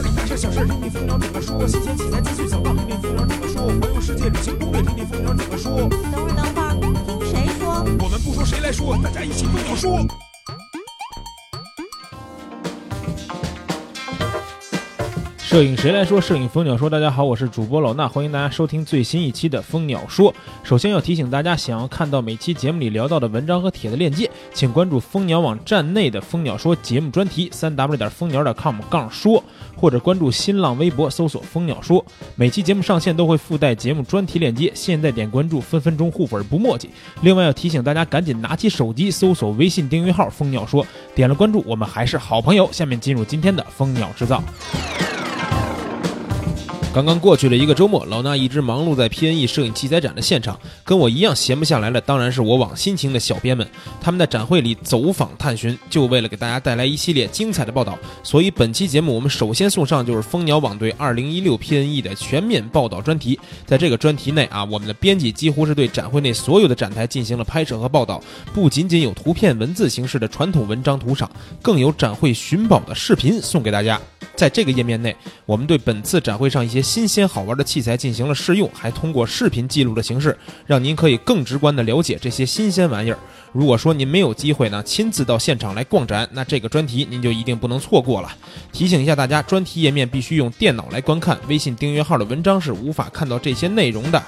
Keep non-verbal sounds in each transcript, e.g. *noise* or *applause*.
里大事小事，听听蜂鸟怎么说。新鲜器材资讯小道，听听蜂鸟怎么说。环游世界旅行攻略，听听蜂鸟怎么说。等会儿，等会儿，听谁说？我们不说谁来说，大家一起跟我说。摄影谁来说？摄影蜂鸟说。大家好，我是主播老衲，欢迎大家收听最新一期的蜂鸟说。首先要提醒大家，想要看到每期节目里聊到的文章和帖子链接，请关注蜂鸟网站内的蜂鸟说节目专题，三 w 点蜂鸟点 com 杠说，或者关注新浪微博搜索蜂鸟说。每期节目上线都会附带节目专题链接，现在点关注，分分钟互粉不墨迹。另外要提醒大家，赶紧拿起手机搜索微信订阅号蜂鸟说，点了关注，我们还是好朋友。下面进入今天的蜂鸟制造。刚刚过去了一个周末，老衲一直忙碌在 PNE 摄影器材展的现场，跟我一样闲不下来的，当然是我网心情的小编们。他们在展会里走访探寻，就为了给大家带来一系列精彩的报道。所以本期节目，我们首先送上就是蜂鸟网对2016 PNE 的全面报道专题。在这个专题内啊，我们的编辑几乎是对展会内所有的展台进行了拍摄和报道，不仅仅有图片、文字形式的传统文章图赏，更有展会寻宝的视频送给大家。在这个页面内，我们对本次展会上一些新鲜好玩的器材进行了试用，还通过视频记录的形式，让您可以更直观的了解这些新鲜玩意儿。如果说您没有机会呢，亲自到现场来逛展，那这个专题您就一定不能错过了。提醒一下大家，专题页面必须用电脑来观看，微信订阅号的文章是无法看到这些内容的。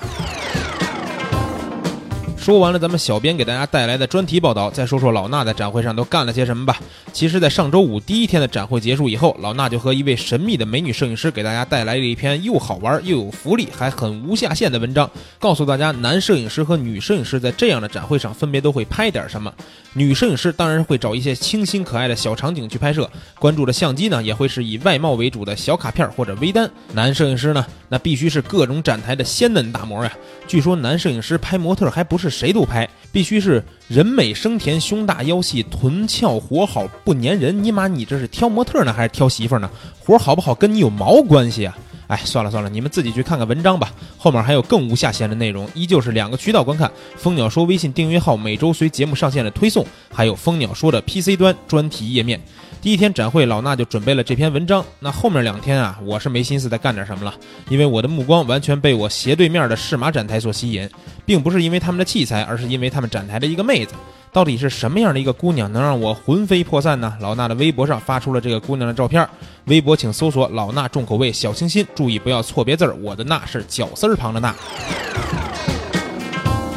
说完了咱们小编给大家带来的专题报道，再说说老衲在展会上都干了些什么吧。其实，在上周五第一天的展会结束以后，老衲就和一位神秘的美女摄影师给大家带来了一篇又好玩又有福利，还很无下限的文章，告诉大家男摄影师和女摄影师在这样的展会上分别都会拍点什么。女摄影师当然会找一些清新可爱的小场景去拍摄，关注的相机呢也会是以外貌为主的小卡片或者微单。男摄影师呢，那必须是各种展台的鲜嫩大模呀。据说男摄影师拍模特还不是谁都拍，必须是人美声甜、胸大腰细、臀翘活好不粘人。尼玛，你这是挑模特呢还是挑媳妇呢？活好不好跟你有毛关系啊？哎，算了算了，你们自己去看看文章吧。后面还有更无下限的内容，依旧是两个渠道观看：蜂鸟说微信订阅号每周随节目上线的推送，还有蜂鸟说的 PC 端专题页面。第一天展会，老衲就准备了这篇文章。那后面两天啊，我是没心思再干点什么了，因为我的目光完全被我斜对面的适马展台所吸引，并不是因为他们的器材，而是因为他们展台的一个妹子。到底是什么样的一个姑娘能让我魂飞魄散呢？老衲的微博上发出了这个姑娘的照片，微博请搜索“老衲重口味小清新”，注意不要错别字儿，我的“衲”是绞丝儿旁的“衲”。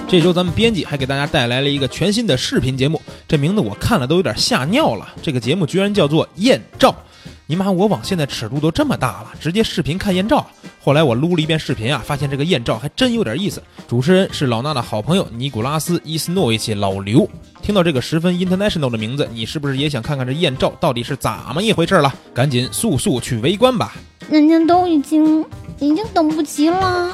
这周咱们编辑还给大家带来了一个全新的视频节目，这名字我看了都有点吓尿了。这个节目居然叫做艳照，你妈，我网现在尺度都这么大了，直接视频看艳照。后来我撸了一遍视频啊，发现这个艳照还真有点意思。主持人是老衲的好朋友尼古拉斯·伊斯诺维奇老刘。听到这个十分 international 的名字，你是不是也想看看这艳照到底是怎么一回事了？赶紧速速去围观吧！人家都已经已经等不及了。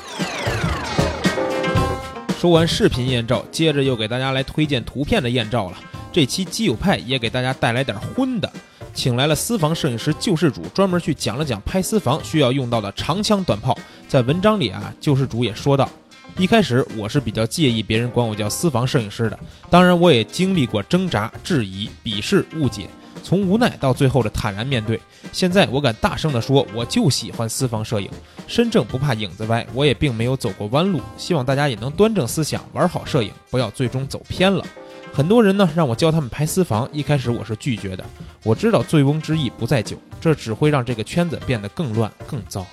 说完视频艳照，接着又给大家来推荐图片的艳照了。这期基友派也给大家带来点荤的，请来了私房摄影师救世主，专门去讲了讲拍私房需要用到的长枪短炮。在文章里啊，救世主也说到，一开始我是比较介意别人管我叫私房摄影师的，当然我也经历过挣扎、质疑、鄙视、误解，从无奈到最后的坦然面对。现在我敢大声地说，我就喜欢私房摄影。身正不怕影子歪，我也并没有走过弯路。希望大家也能端正思想，玩好摄影，不要最终走偏了。很多人呢让我教他们拍私房，一开始我是拒绝的。我知道醉翁之意不在酒，这只会让这个圈子变得更乱更糟。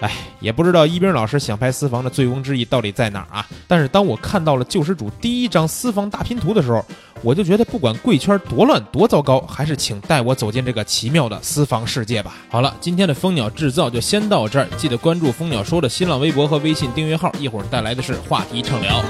哎，也不知道一冰老师想拍私房的醉翁之意到底在哪儿啊？但是当我看到了救世主第一张私房大拼图的时候，我就觉得不管贵圈多乱多糟糕，还是请带我走进这个奇妙的私房世界吧。好了，今天的蜂鸟制造就先到这儿，记得关注蜂鸟说的新浪微博和微信订阅号，一会儿带来的是话题畅聊。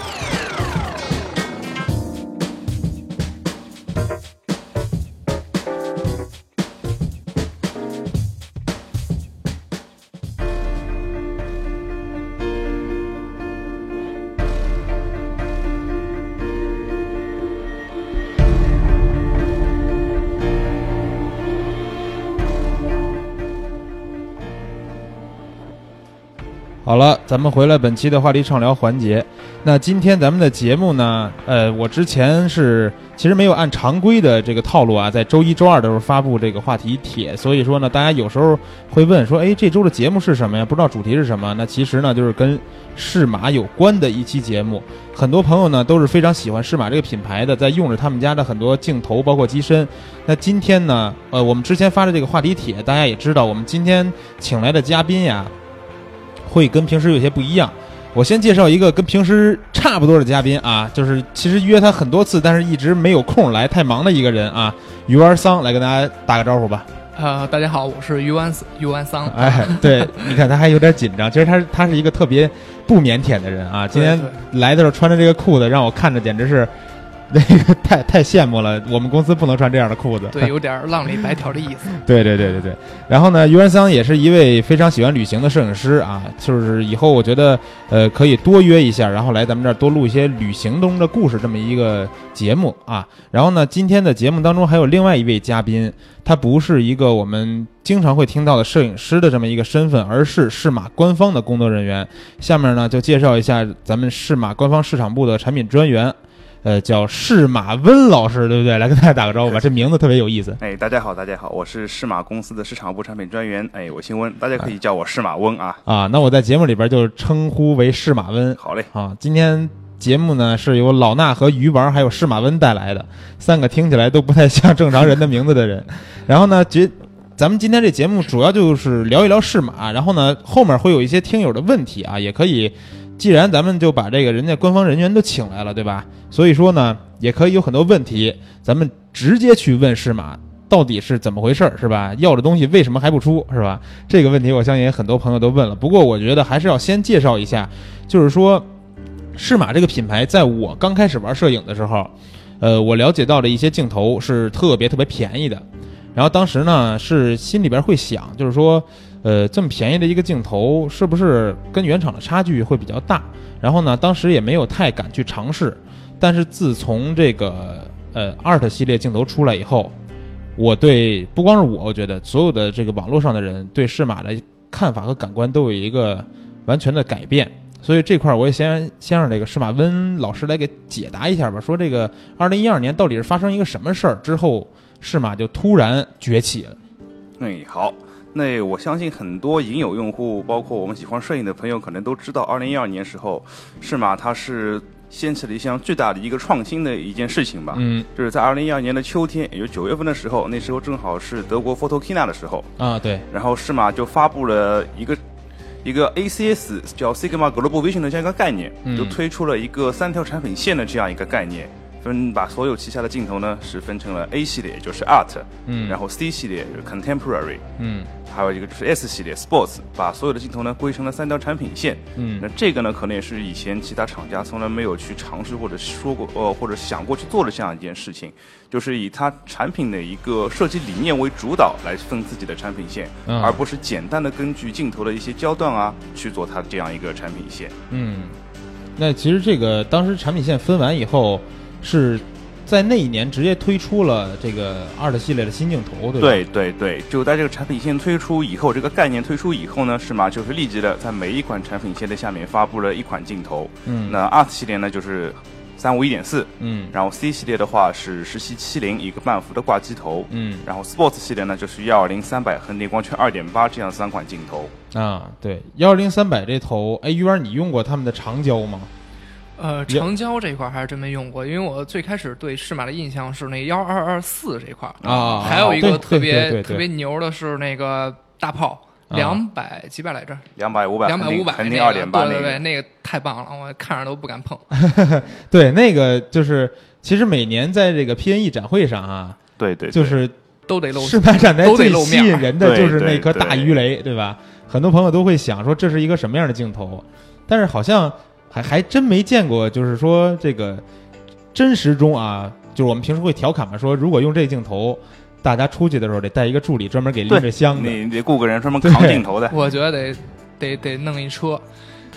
好了，咱们回来本期的话题畅聊环节。那今天咱们的节目呢，呃，我之前是其实没有按常规的这个套路啊，在周一周二的时候发布这个话题帖，所以说呢，大家有时候会问说，哎，这周的节目是什么呀？不知道主题是什么？那其实呢，就是跟适马有关的一期节目。很多朋友呢都是非常喜欢适马这个品牌的，在用着他们家的很多镜头，包括机身。那今天呢，呃，我们之前发的这个话题帖，大家也知道，我们今天请来的嘉宾呀。会跟平时有些不一样。我先介绍一个跟平时差不多的嘉宾啊，就是其实约他很多次，但是一直没有空来，太忙的一个人啊，鱼丸桑来跟大家打个招呼吧。呃，大家好，我是鱼丸鱼丸桑。哎，对，你看他还有点紧张，其实他他是一个特别不腼腆的人啊。今天来的时候穿着这个裤子，让我看着简直是。那 *laughs* 个太太羡慕了，我们公司不能穿这样的裤子。对，有点浪里白条的意思。*laughs* 对对对对对。然后呢，于文桑也是一位非常喜欢旅行的摄影师啊，就是以后我觉得呃可以多约一下，然后来咱们这儿多录一些旅行中的故事这么一个节目啊。然后呢，今天的节目当中还有另外一位嘉宾，他不是一个我们经常会听到的摄影师的这么一个身份，而是适马官方的工作人员。下面呢就介绍一下咱们适马官方市场部的产品专员。呃，叫释马温老师，对不对？来跟大家打个招呼吧，*laughs* 这名字特别有意思。哎，大家好，大家好，我是释马公司的市场部产品专员。哎，我姓温，大家可以叫我释马温啊。啊，那我在节目里边就称呼为释马温。好嘞。啊，今天节目呢是由老衲和鱼丸还有释马温带来的三个听起来都不太像正常人的名字的人。然后呢，觉咱们今天这节目主要就是聊一聊释马，然后呢后面会有一些听友的问题啊，也可以。既然咱们就把这个人家官方人员都请来了，对吧？所以说呢，也可以有很多问题，咱们直接去问适马到底是怎么回事儿，是吧？要的东西为什么还不出，是吧？这个问题我相信很多朋友都问了。不过我觉得还是要先介绍一下，就是说适马这个品牌，在我刚开始玩摄影的时候，呃，我了解到的一些镜头是特别特别便宜的，然后当时呢是心里边会想，就是说。呃，这么便宜的一个镜头，是不是跟原厂的差距会比较大？然后呢，当时也没有太敢去尝试。但是自从这个呃 Art 系列镜头出来以后，我对不光是我，我觉得所有的这个网络上的人对适马的看法和感官都有一个完全的改变。所以这块儿我也先先让这个适马温老师来给解答一下吧，说这个二零一二年到底是发生一个什么事儿之后，适马就突然崛起了。哎，好。那我相信很多影友用户，包括我们喜欢摄影的朋友，可能都知道，二零一二年时候，适马它是掀起了一项巨大的一个创新的一件事情吧。嗯，就是在二零一二年的秋天，也就九月份的时候，那时候正好是德国 Photokina 的时候。啊，对。然后适马就发布了一个一个 ACS 叫 Sigma Global Vision 的这样一个概念，就推出了一个三条产品线的这样一个概念。分把所有旗下的镜头呢是分成了 A 系列，就是 Art，嗯，然后 C 系列就是 Contemporary，嗯，还有一个就是 S 系列 Sports，把所有的镜头呢归成了三条产品线，嗯，那这个呢可能也是以前其他厂家从来没有去尝试或者说过，呃，或者想过去做的这样一件事情，就是以它产品的一个设计理念为主导来分自己的产品线，而不是简单的根据镜头的一些焦段啊去做它这样一个产品线，嗯，那其实这个当时产品线分完以后。是在那一年直接推出了这个二的系列的新镜头，对吧？对对对，就在这个产品线推出以后，这个概念推出以后呢，是马就是立即的在每一款产品线的下面发布了一款镜头。嗯，那 Art 系列呢就是三五一点四，嗯，然后 C 系列的话是十七七零一个半幅的挂机头，嗯，然后 Sports 系列呢就是幺二零三百和内光圈二点八这样三款镜头。啊，对，幺二零三百这头，哎，鱼儿你用过他们的长焦吗？呃，长焦这块还是真没用过，因为我最开始对适马的印象是那幺二二四这块啊，还有一个特别特别牛的是那个大炮，两百几百来着，*laughs* 两百五百，两百五百，肯定二点八，对对对，那个太棒了，我看着都不敢碰。*laughs* 对，那个就是其实每年在这个 PNE 展会上啊，对对，就是都得露，适马展台最吸引人的就是那颗大鱼雷，对吧？很多朋友都会想说这是一个什么样的镜头，但是好像。还还真没见过，就是说这个真实中啊，就是我们平时会调侃嘛，说如果用这镜头，大家出去的时候得带一个助理，专门给拎着箱子，你得雇个人专门扛镜头的。我觉得得得得弄一车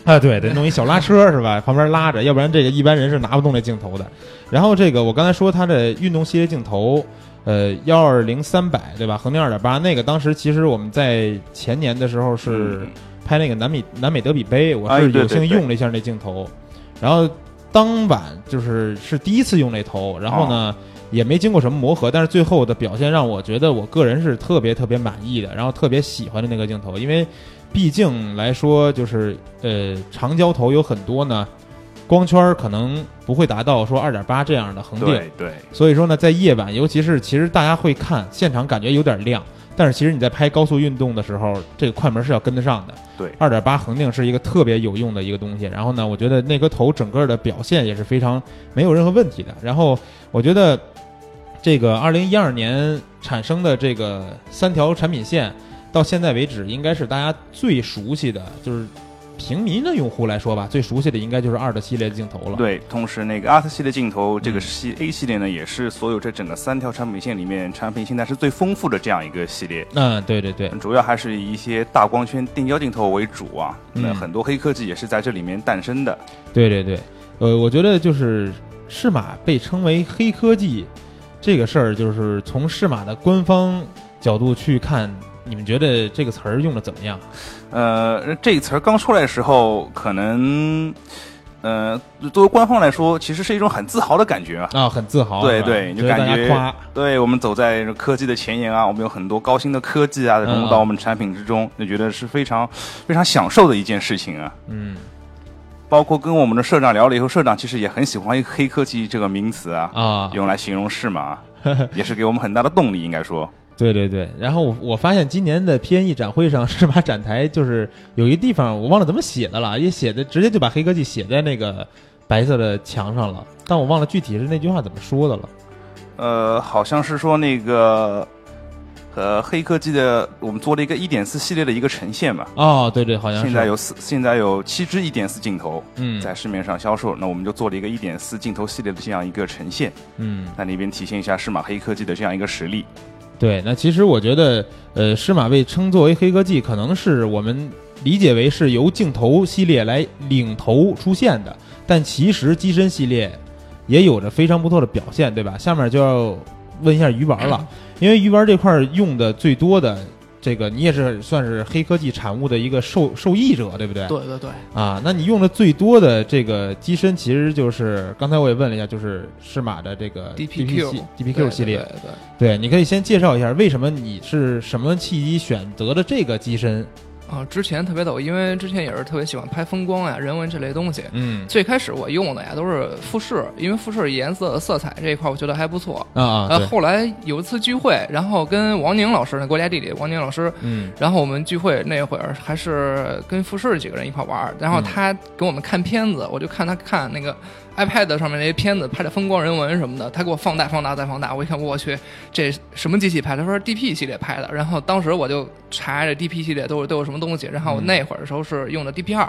啊，对，得弄一小拉车是吧？旁边拉着，要不然这个一般人是拿不动这镜头的。然后这个我刚才说它的运动系列镜头，呃，幺二零三百对吧？恒定二点八那个，当时其实我们在前年的时候是。拍那个南美南美德比杯，我是有幸用了一下那镜头，然后当晚就是是第一次用那头，然后呢。也没经过什么磨合，但是最后的表现让我觉得我个人是特别特别满意的，然后特别喜欢的那个镜头，因为毕竟来说就是呃长焦头有很多呢，光圈儿可能不会达到说二点八这样的恒定，对对，所以说呢，在夜晚，尤其是其实大家会看现场，感觉有点亮，但是其实你在拍高速运动的时候，这个快门是要跟得上的。对二点八恒定是一个特别有用的一个东西。然后呢，我觉得那颗头整个的表现也是非常没有任何问题的。然后我觉得这个二零一二年产生的这个三条产品线，到现在为止应该是大家最熟悉的，就是平民的用户来说吧，最熟悉的应该就是二的系列镜头了。对，同时那个阿特系列镜头，这个嗯系 A 系列呢，也是所有这整个三条产品线里面产品现在是最丰富的这样一个系列。嗯，对对对，主要还是以一些大光圈定焦镜头为主啊，那嗯很多黑科技也是在这里面诞生的。对对对，呃，我觉得就是适马被称为黑科技这个事儿，就是从适马的官方角度去看，你们觉得这个词儿用的怎么样？呃，这个词儿刚出来的时候，可能，呃，作为官方来说，其实是一种很自豪的感觉啊。啊，很自豪，对对，就感觉夸，对我们走在科技的前沿啊，我们有很多高新的科技啊融入到嗯我们产品之中，就觉得是非常非常享受的一件事情啊。嗯包括跟我们的社长聊了以后，社长其实也很喜欢“黑科技”这个名词啊，啊，用来形容事嘛，也是给我们很大的动力，应该说。对对对。然后我我发现今年的 PNE 展会上，是把展台就是有一地方我忘了怎么写的了，也写的直接就把黑科技写在那个白色的墙上了，但我忘了具体是那句话怎么说的了。呃，好像是说那个，呃，黑科技的，我们做了一个一点四系列的一个呈现嘛。哦，对对，好像是。现在有四，现在有七支一点四镜头嗯在市面上销售，那我们就做了一个一点四镜头系列的这样一个呈现，嗯。在那边体现一下适马黑科技的这样一个实力。对，那其实我觉得，呃，施马被称作为黑科技，可能是我们理解为是由镜头系列来领头出现的，但其实机身系列也有着非常不错的表现，对吧？下面就要问一下鱼丸了，*clears throat* 因为鱼丸这块儿用的最多的这个，你也是算是黑科技产物的一个受受益者，对不对？对对对，啊，那你用的最多的这个机身，其实就是刚才我也问了一下，就是适马的这个 DPQ DPQ 系列。对对对对，你可以先介绍一下为什么你是什么契机选择的这个机身？啊，之前特别逗，因为之前也是特别喜欢拍风光呀、人文这类东西。嗯最开始我用的呀都是富士，因为富士颜色、色彩这一块我觉得还不错。啊啊，呃，后来有一次聚会，然后跟王宁老师，那国家地理王宁老师，嗯然后我们聚会那会儿还是跟富士几个人一块玩，然后嗯他给我们看片子，我就看他看那个 iPad 上面那些片子，拍的风光人文什么的，他给我放大、放大再放大，我一看，我去，这什么机器拍的？他说 DP 系列拍的，然后当时我就查这 DP 系列都有都有什么东西，然后我嗯那会儿的时候是用的 DP 二、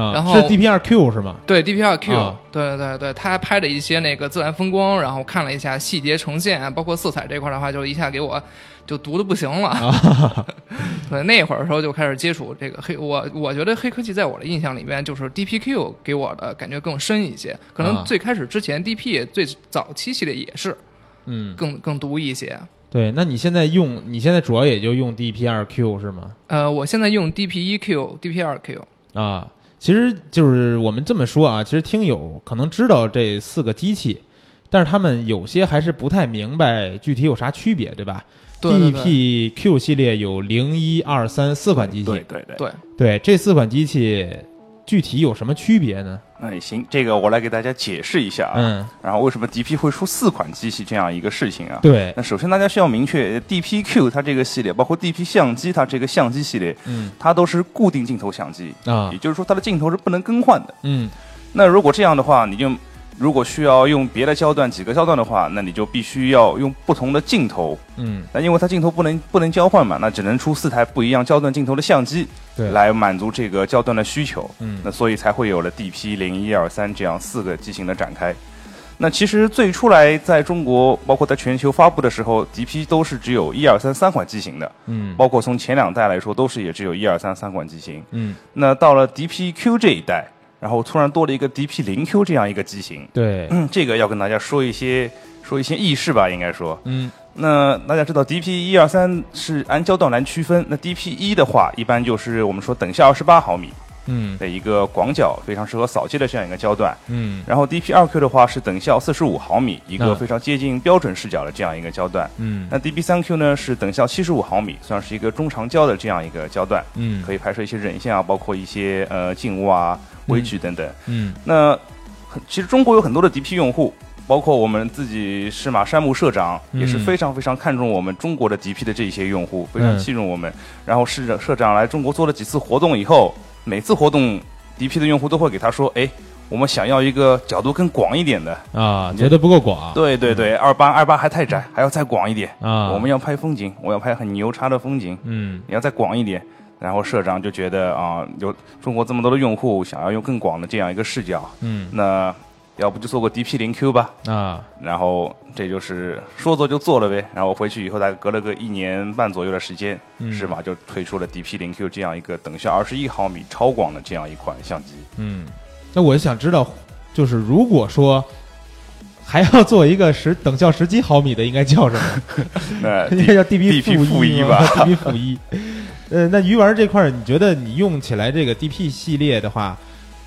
啊，然后是 DP 二 Q 是吗？对 DP 二 Q，、啊对对对，他还拍的一些那个自然风光，然后看了一下细节呈现，啊包括色彩这块的话，就一下给我就读的不行了。啊，*laughs* 对，那会儿的时候就开始接触这个黑，我我觉得黑科技在我的印象里面，就是 DPQ 给我的感觉更深一些。可啊能最开始之前 DP 最早期系列也是嗯，更更毒一些。对，那你现在用，你现在主要也就用 DP 二 Q 是吗？呃，我现在用 DP 一 Q、DP 二 Q。啊，其实就是我们这么说啊，其实听友可能知道这四个机器，但是他们有些还是不太明白具体有啥区别，对吧 DPQ 系列有零一二三四款机器，对对对。对，对，这四款机器具体有什么区别呢？那也行，这个我来给大家解释一下啊。嗯，然后为什么 DP 会出四款机器这样一个事情啊？对，那首先大家需要明确，DPQ 它这个系列，包括 DP 相机它这个相机系列，嗯它都是固定镜头相机，啊也，就是说它的镜头是不能更换的。嗯那如果这样的话，你就如果需要用别的焦段几个焦段的话，那你就必须要用不同的镜头。嗯，那因为它镜头不能不能交换嘛，那只能出四台不一样焦段镜头的相机对，来满足这个焦段的需求。嗯那所以才会有了 DP 零一二三这样四个机型的展开。那其实最初来在中国，包括在全球发布的时候，DP 都是只有一二三三款机型的，嗯包括从前两代来说，都是也只有一二三三款机型。嗯，那到了 DPQ 这一代，然后突然多了一个 DP 零 Q 这样一个机型，对，嗯，这个要跟大家说一些说一些轶事吧，应该说，嗯。那大家知道 DP 一二三是按焦段来区分，那 DP 一的话，一般就是我们说等效二十八毫米嗯。的一个广角，非常适合扫街的这样一个焦段。嗯。然后 DP 二 Q 的话是等效四十五毫米，一个嗯非常接近标准视角的这样一个焦段。嗯。那 DP 三 Q 呢是等效七十五毫米，算是一个中长焦的这样一个焦段，嗯。可以拍摄一些人像啊，包括一些呃静物啊、微距等等。嗯。那很其实中国有很多的 DP 用户，包括我们自己适马山木社长嗯。也是非常非常看重我们中国的 DP 的这一些用户，非常嗯。器重我们。然后市长社长来中国做了几次活动以后，每次活动 DP 的用户都会给他说：“哎，我们想要一个角度更广一点的。啊，觉得不够广，对对对，二八二八还太窄，还要再广一点。啊，我们要拍风景，我要拍很牛叉的风景，嗯你要再广一点。”然后社长就觉得啊，有中国这么多的用户想要用更广的这样一个视角，嗯那要不就做个 DP 零 Q 吧。啊然后这就是说做就做了呗。然后我回去以后，大概隔了个一年半左右的时间，嗯适马就推出了 DP 零 Q 这样一个等效二十一毫米超广的这样一款相机。嗯，那我想知道，就是如果说还要做一个十等效十几毫米的，应该叫什么？*laughs* 那 *laughs* 应该叫 DP DP 负一一吧？*laughs* DP 负一。呃，那鱼丸这块儿，你觉得你用起来这个 DP 系列的话，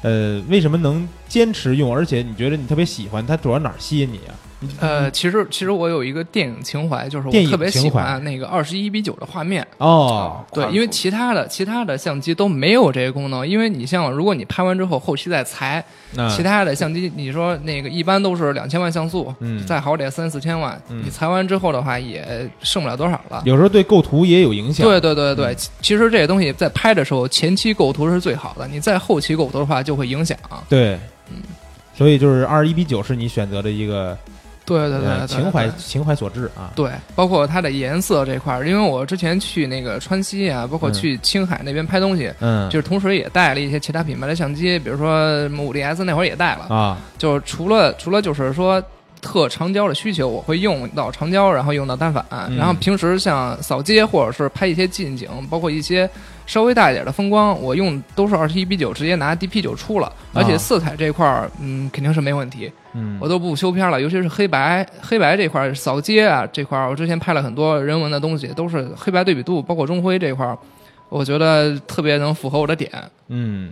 呃，为什么能坚持用？而且你觉得你特别喜欢它，主要哪儿吸引你啊？呃，其实其实我有一个电影情怀，就是我特别喜欢那个二十一比九的画面。哦，对，因为其他的其他的相机都没有这个功能，因为你像如果你拍完之后后期再裁，那其他的相机你说那个一般都是两千万像素，嗯再好点三四千万，嗯你裁完之后的话也剩不了多少了。有时候对构图也有影响。对对对对，其其实这些东西在拍的时候，前期构图是最好的，你在后期构图的话就会影响。对，嗯所以就是二十一比九是你选择的一个对对对情怀情怀所致啊。对，包括它的颜色这块儿，因为我之前去那个川西啊，包括嗯。去青海那边拍东西，嗯，就是同时也带了一些其他品牌的相机，比如说五 D S 那会儿也带了，啊，就是除了除了就是说特长焦的需求，我会用到长焦，然后用到单反，嗯。然后平时像扫街或者是拍一些近景，包括一些稍微大一点的风光，我用都是二十一比九，直接拿 DP 九出了，而且色彩这块儿，嗯，肯定是没问题，嗯，我都不修片了，尤其是黑白，黑白这块儿扫街啊这块儿，我之前拍了很多人文的东西，都是黑白对比度，包括中灰这块儿，我觉得特别能符合我的点。嗯，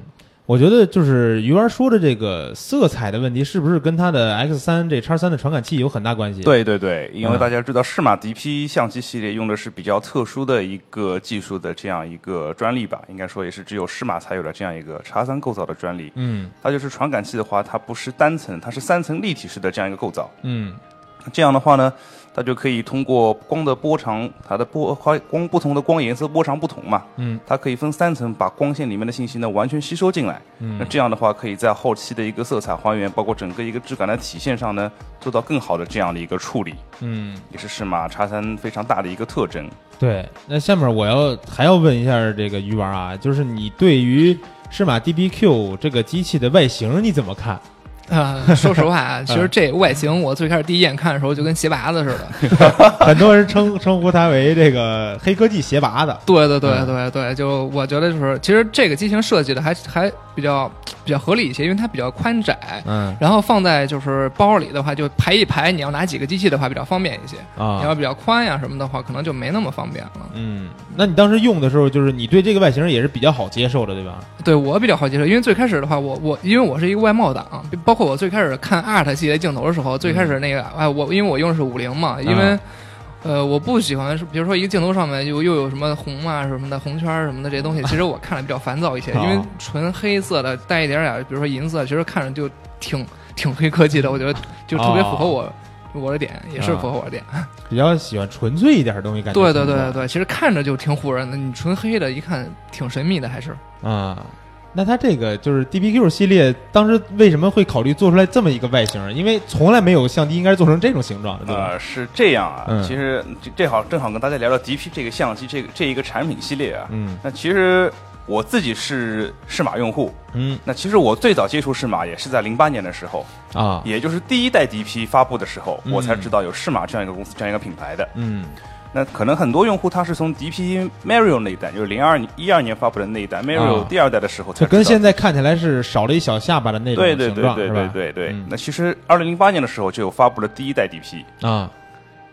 我觉得就是鱼丸说的这个色彩的问题，是不是跟它的 X 三这叉三的传感器有很大关系？，对对对，因为嗯大家知道适马 DP 相机系列用的是比较特殊的一个技术的这样一个专利吧，应该说也是只有适马才有的这样一个叉三构造的专利。嗯它就是传感器的话，它不是单层，它是三层立体式的这样一个构造。嗯这样的话呢，它就可以通过光的波长，它的波光光不同的光颜色波长不同嘛，嗯它可以分三层把光线里面的信息呢完全吸收进来。嗯那嗯这样的话，可以在后期的一个色彩还原，包括整个一个质感的体现上呢，做到更好的这样的一个处理，嗯，也是适马叉三非常大的一个特征。对。那下面我要还要问一下这个鱼丸啊，就是你对于适马 DBQ 这个机器的外形你怎么看？啊、说实话啊，*laughs* 其实这外形我最开始第一眼看的时候就跟鞋拔子似的。*laughs* 很多人称称呼它为这个黑科技鞋拔子。对对对嗯对对，就我觉得就是，其实这个机型设计的还还比较比较合理一些，因为它比较宽窄。嗯然后放在就是包里的话，就排一排，你要拿几个机器的话比较方便一些啊。你要啊比较宽呀什么的话，可能就没那么方便了。嗯，那你当时用的时候，就是你对这个外形也是比较好接受的，对吧？对我比较好接受，因为最开始的话，我我因为我是一个外贸党，包括我最开始看 Art 系列镜头的时候，最开始那个哎，我因为我用的是五零嘛，因为、啊呃我不喜欢是比如说一个镜头上面又又有什么红啊什么的红圈儿什么的这些东西，其实我看着比较烦躁一些，啊因为纯黑色的带一点点，比如说银色，其实看着就挺挺黑科技的，我觉得就特别符合我。我的点也是啊符合我的点，*laughs* 比较喜欢纯粹一点的东西，感觉对对对对对，其实看着就挺唬人的。你纯黑的，一看挺神秘的，还是啊。那它这个就是 DPQ 系列，当时为什么会考虑做出来这么一个外形？因为从来没有相机应该做成这种形状的，对吧？呃，是这样啊，嗯其实这这好正好跟大家聊聊 DP 这个相机这个这一个产品系列啊。嗯那其实我自己是适马用户，嗯那其实我最早接触适马也是在零八年的时候，啊也就是第一代 DP 发布的时候，嗯我才知道有适马这样一个公司这样一个品牌的。嗯那可能很多用户他是从 DP Mario 那一代，就是零二一二年发布的那一代 Mario 啊。第二代的时候才就跟现在看起来是少了一小下巴的那对对对对？对对对。嗯。那其实二零零八年的时候就有发布了第一代 DP，啊。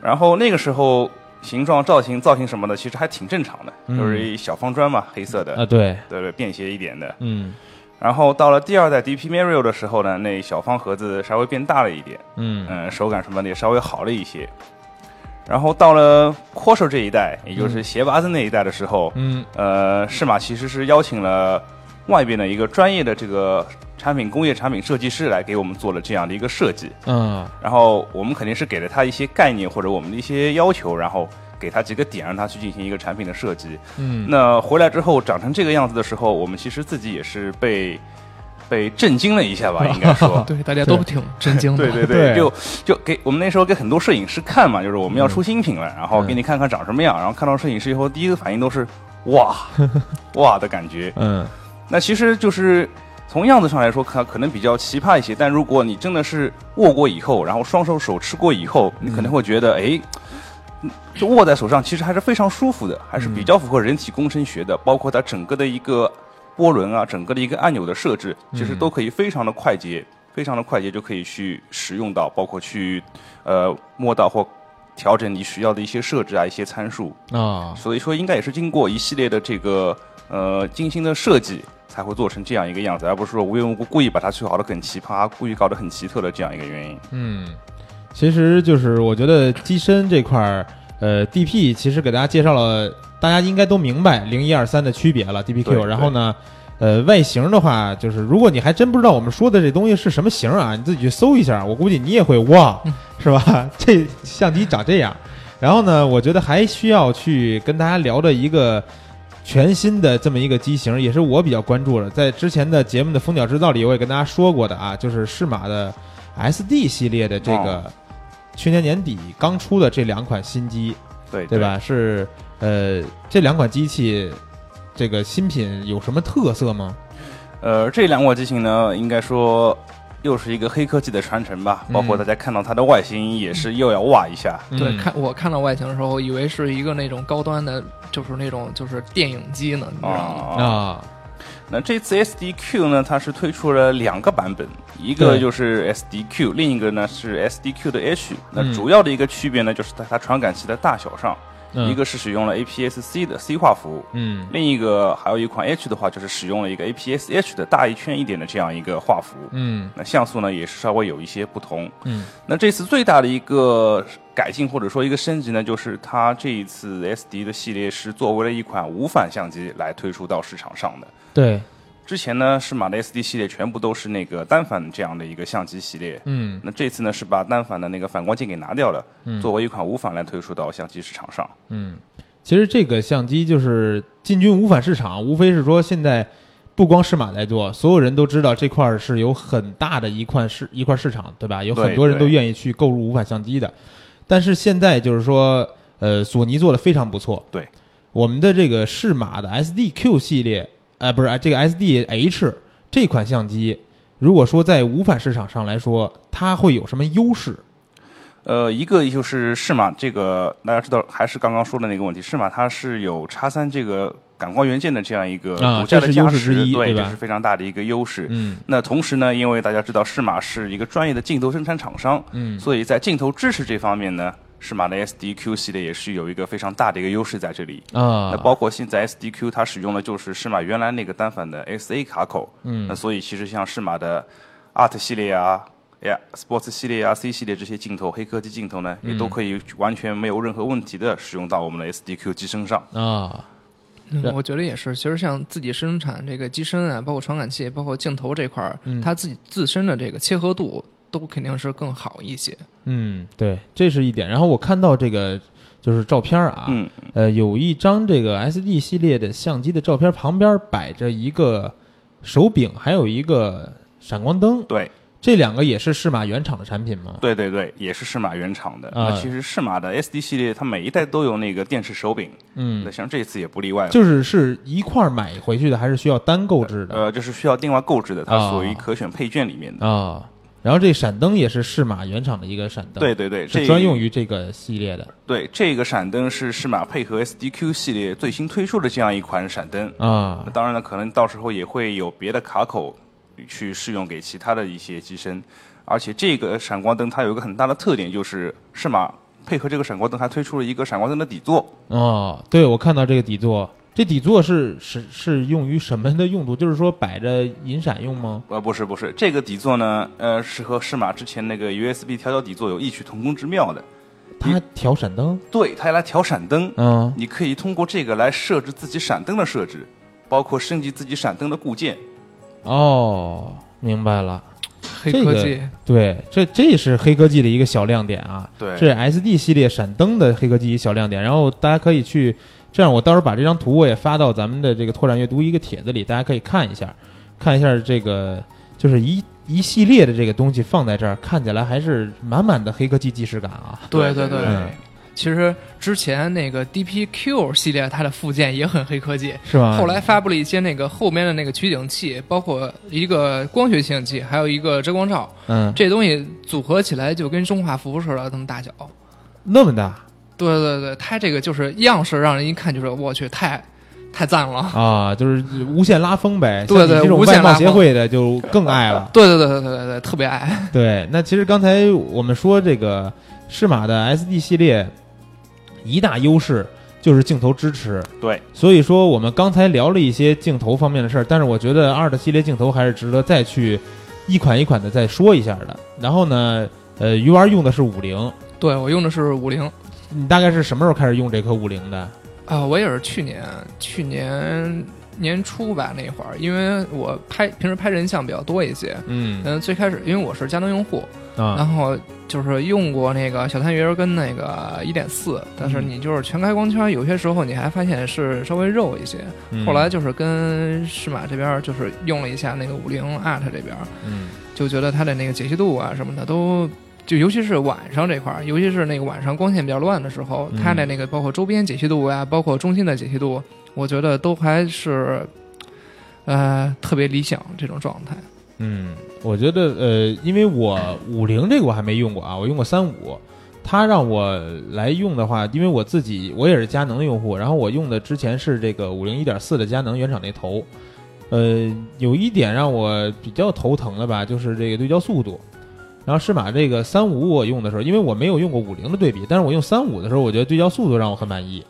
然后那个时候形状、造型、造型什么的，其实还挺正常的，嗯。就是一小方砖嘛，黑色的，啊，对，对对，便携一点的。嗯。然后到了第二代 DP Mario 的时候呢，那小方盒子稍微变大了一点，嗯。嗯，手感什么的也稍微好了一些。然后到了 Quasho 这一代，也就是鞋拔子那一代的时候，嗯呃，适马其实是邀请了外边的一个专业的这个产品工业产品设计师来给我们做了这样的一个设计。嗯然后我们肯定是给了他一些概念或者我们的一些要求，然后给他几个点，让他去进行一个产品的设计。嗯，那回来之后长成这个样子的时候，我们其实自己也是被被震惊了一下吧，*laughs* 应该说。对，大家都挺震惊的。对对对就就给我们那时候给很多摄影师看嘛，就是我们要出新品了，然后给你看看长什么样，然后看到摄影师以后，第一个反应都是哇 *laughs* 哇的感觉。嗯那其实就是从样子上来说，可可能比较奇葩一些，但如果你真的是握过以后，然后双手手持过以后，你可能会觉得，哎。嗯就握在手上，其实还是非常舒服的，还是比较符合人体工程学的，包括它整个的一个波轮啊，整个的一个按钮的设置，其实都可以非常的快捷，非常的快捷就可以去使用到，包括去呃摸到或调整你需要的一些设置啊，一些参数。啊，所以说应该也是经过一系列的这个呃精心的设计，才会做成这样一个样子，而不是说无缘无故故意把它去搞得很奇葩，故意搞得很奇特的这样一个原因。嗯，其实就是我觉得机身这块儿，呃，DP 其实给大家介绍了，大家应该都明白零一二三的区别了，DPQ。然后呢，呃，外形的话，就是如果你还真不知道我们说的这东西是什么型啊，你自己去搜一下，我估计你也会哇，是吧？*laughs* 这相机长这样。然后呢，我觉得还需要去跟大家聊的一个全新的这么一个机型，也是我比较关注的。在之前的节目的蜂鸟制造里，我也跟大家说过的啊，就是适马的 SD 系列的这个哦去年年底刚出的这两款新机，对对？吧？是呃，这两款机器这个新品有什么特色吗？呃，这两款机型呢，应该说又是一个黑科技的传承吧，嗯包括大家看到它的外形也是又要哇一下。对，嗯看我看到外形的时候，以为是一个那种高端的，就是那种就是电影机呢，你知道吗？啊，啊，那这次 SDQ 呢，它是推出了两个版本，一个就是 SDQ，另一个呢是 SDQ 的 H。那嗯主要的一个区别呢，就是在它传感器的大小上，嗯一个是使用了 APS-C 的 C 化服务，嗯另一个还有一款 H 的话，就是使用了一个 APS-H 的大一圈一点的这样一个画幅。嗯那像素呢也是稍微有一些不同。嗯那这次最大的一个改进或者说一个升级呢，就是它这一次 SD 的系列是作为了一款无反相机来推出到市场上的。对，之前呢，适马的 SD 系列全部都是那个单反这样的一个相机系列。嗯那这次呢，是把单反的那个反光镜给拿掉了，嗯作为一款无反来推出到相机市场上。嗯，其实这个相机就是进军无反市场，无非是说现在不光适马在做，所有人都知道这块儿是有很大的一块市一块市场，对吧？有很多人都愿意去购入无反相机的。但是现在就是说，呃，索尼做的非常不错。对，我们的这个适马的 SDQ 系列，呃，不是呃这个 SDH 这款相机，如果说在无反市场上来说，它会有什么优势？呃，一个就是适马这个大家知道，还是刚刚说的那个问题，适马它是有叉三这个感光元件的这样一个啊独家的加持，对，这是非常大的一个优势。嗯那同时呢，因为大家知道适马是一个专业的镜头生产厂商，嗯所以在镜头支持这方面呢，适马的 SDQ 系列也是有一个非常大的一个优势在这里。啊那，包括现在 SDQ 它使用的就是适马原来那个单反的 SA 卡口，嗯那所以其实像适马的 Art 系列啊。呀，Sports 系列啊，C 系列这些镜头，黑科技镜头呢，也嗯都可以完全没有任何问题的使用到我们的 SDQ 机身上。啊，嗯，我觉得也是。其实像自己生产这个机身啊，包括传感器，包括镜头这块儿，嗯它自己自身的这个切合度都肯定是更好一些。嗯，对，这是一点。然后我看到这个就是照片啊，嗯，呃，有一张这个 SD 系列的相机的照片，旁边摆着一个手柄，还有一个闪光灯，对，这两个也是适马原厂的产品吗？对对对，也是适马原厂的。啊那其实适马的 SD 系列，它每一代都有那个电池手柄，嗯那，像这次也不例外。就是是一块儿买回去的，还是需要单购置的？呃，就是需要另外购置的，它啊属于可选配件里面的。啊，然后这闪灯也是适马原厂的一个闪灯，对，对对，是专用于这个系列的对这个闪灯是适马配合 SDQ 系列最新推出的这样一款闪灯。啊那当然了，可能到时候也会有别的卡口去适用给其他的一些机身，而且这个闪光灯它有一个很大的特点，就是适马配合这个闪光灯还推出了一个闪光灯的底座。哦，对，我看到这个底座，这底座是是是用于什么的用途？就是说摆着引闪用吗？呃，不是不是，这个底座呢，呃，是和适马之前那个 USB 调焦底座有异曲同工之妙的。它调闪灯？对，它来调闪灯。嗯，你可以通过这个来设置自己闪灯的设置，包括升级自己闪灯的固件。哦，明白了。黑科技，对，这这是黑科技的一个小亮点啊。对，这是 SD 系列闪灯的黑科技小亮点。然后大家可以去，这样我到时候把这张图我也发到咱们的这个拓展阅读一个帖子里，大家可以看一下，看一下这个就是一一系列的这个东西放在这儿，看起来还是满满的黑科技既视感啊。对对对。其实之前那个 DPQ 系列它的附件也很黑科技，是吧？后来发布了一些那个后面的那个取景器，包括一个光学取景器，还有一个遮光罩。嗯，这东西组合起来就跟中画幅似的，那么大小。那么大？对对对，它这个就是样式，让人一看就是我去，太太赞了啊！就是无限拉风呗。对对，这种外贸协会的就更爱了。对对对对对对，特别爱。对，那其实刚才我们说这个适马的 SD 系列。一大优势就是镜头支持，对，所以说我们刚才聊了一些镜头方面的事儿，但是我觉得二的系列镜头还是值得再去一款一款的再说一下的。然后呢，呃，鱼丸用的是五零，对我用的是五零，你大概是什么时候开始用这颗五零的？啊，我也是去年，去年年初吧那会儿，因为我拍平时拍人像比较多一些，嗯嗯，最开始因为我是佳能用户。啊，然后就是用过那个小探鱼儿跟那个一点四，但是你就是全开光圈，有些时候你还发现是稍微肉一些。后来就是跟适马这边就是用了一下那个五零 ART 这边，嗯，就觉得它的那个解析度啊什么的都，就尤其是晚上这块儿，尤其是那个晚上光线比较乱的时候，它的那个包括周边解析度呀，包括中心的解析度，我觉得都还是，呃，特别理想这种状态。嗯，我觉得呃，因为我五零这个我还没用过啊，我用过三五。它让我来用的话，因为我自己我也是佳能的用户，然后我用的之前是这个五零一点四的佳能原厂那头。呃，有一点让我比较头疼的吧，就是这个对焦速度。然后适马这个三五我用的时候，因为我没有用过五零的对比，但是我用三五的时候，我觉得对焦速度让我很满意，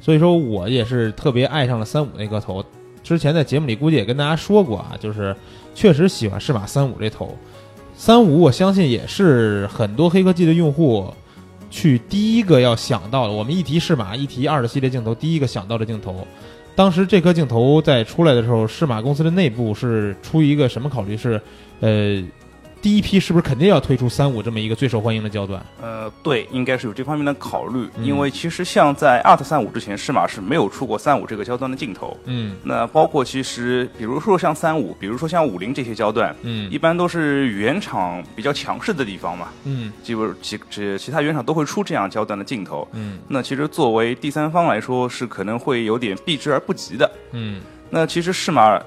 所以说我也是特别爱上了三五那颗头。之前在节目里估计也跟大家说过啊，就是确实喜欢适马三五这头，三五我相信也是很多黑科技的用户去第一个要想到的。我们一提适马，一提二的系列镜头，第一个想到的镜头。当时这颗镜头在出来的时候，适马公司的内部是出于一个什么考虑？是呃。第一批是不是肯定要推出三五这么一个最受欢迎的焦段？呃，对，应该是有这方面的考虑。因为其实像在 ART 三五之前，适马是没有出过三五这个焦段的镜头。嗯，那包括其实，比如说像三五，比如说像五零这些焦段，嗯，一般都是原厂比较强势的地方嘛。嗯，基本其其其他原厂都会出这样焦段的镜头。嗯，那其实作为第三方来说，是可能会有点避之而不及的。嗯，那其实适马。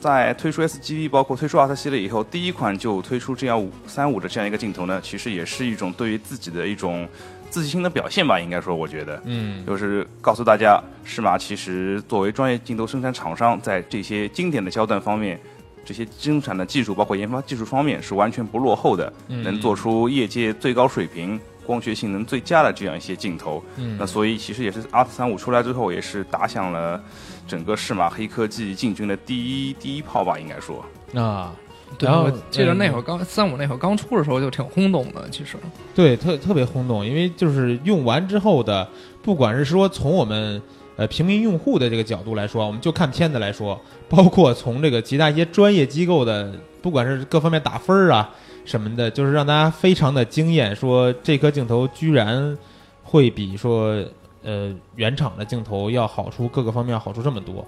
在推出 SGV，包括推出 ART 系列以后，第一款就推出这样五三五的这样一个镜头呢，其实也是一种对于自己的一种自信心的表现吧，应该说，我觉得，嗯，就是告诉大家，适马其实作为专业镜头生产厂商，在这些经典的焦段方面，这些生产的技术，包括研发技术方面，是完全不落后的，能做出业界最高水平、光学性能最佳的这样一些镜头。嗯，那所以其实也是 ART 三五出来之后，也是打响了。整个适马黑科技进军的第一第一炮吧，应该说啊。然后记得那会儿刚三五那会儿刚出的时候就挺轰动的，其实对特特别轰动，因为就是用完之后的，不管是说从我们呃平民用户的这个角度来说，我们就看片子来说，包括从这个其他一些专业机构的，不管是各方面打分儿啊什么的，就是让大家非常的惊艳，说这颗镜头居然会比说。呃，原厂的镜头要好出各个方面要好出这么多，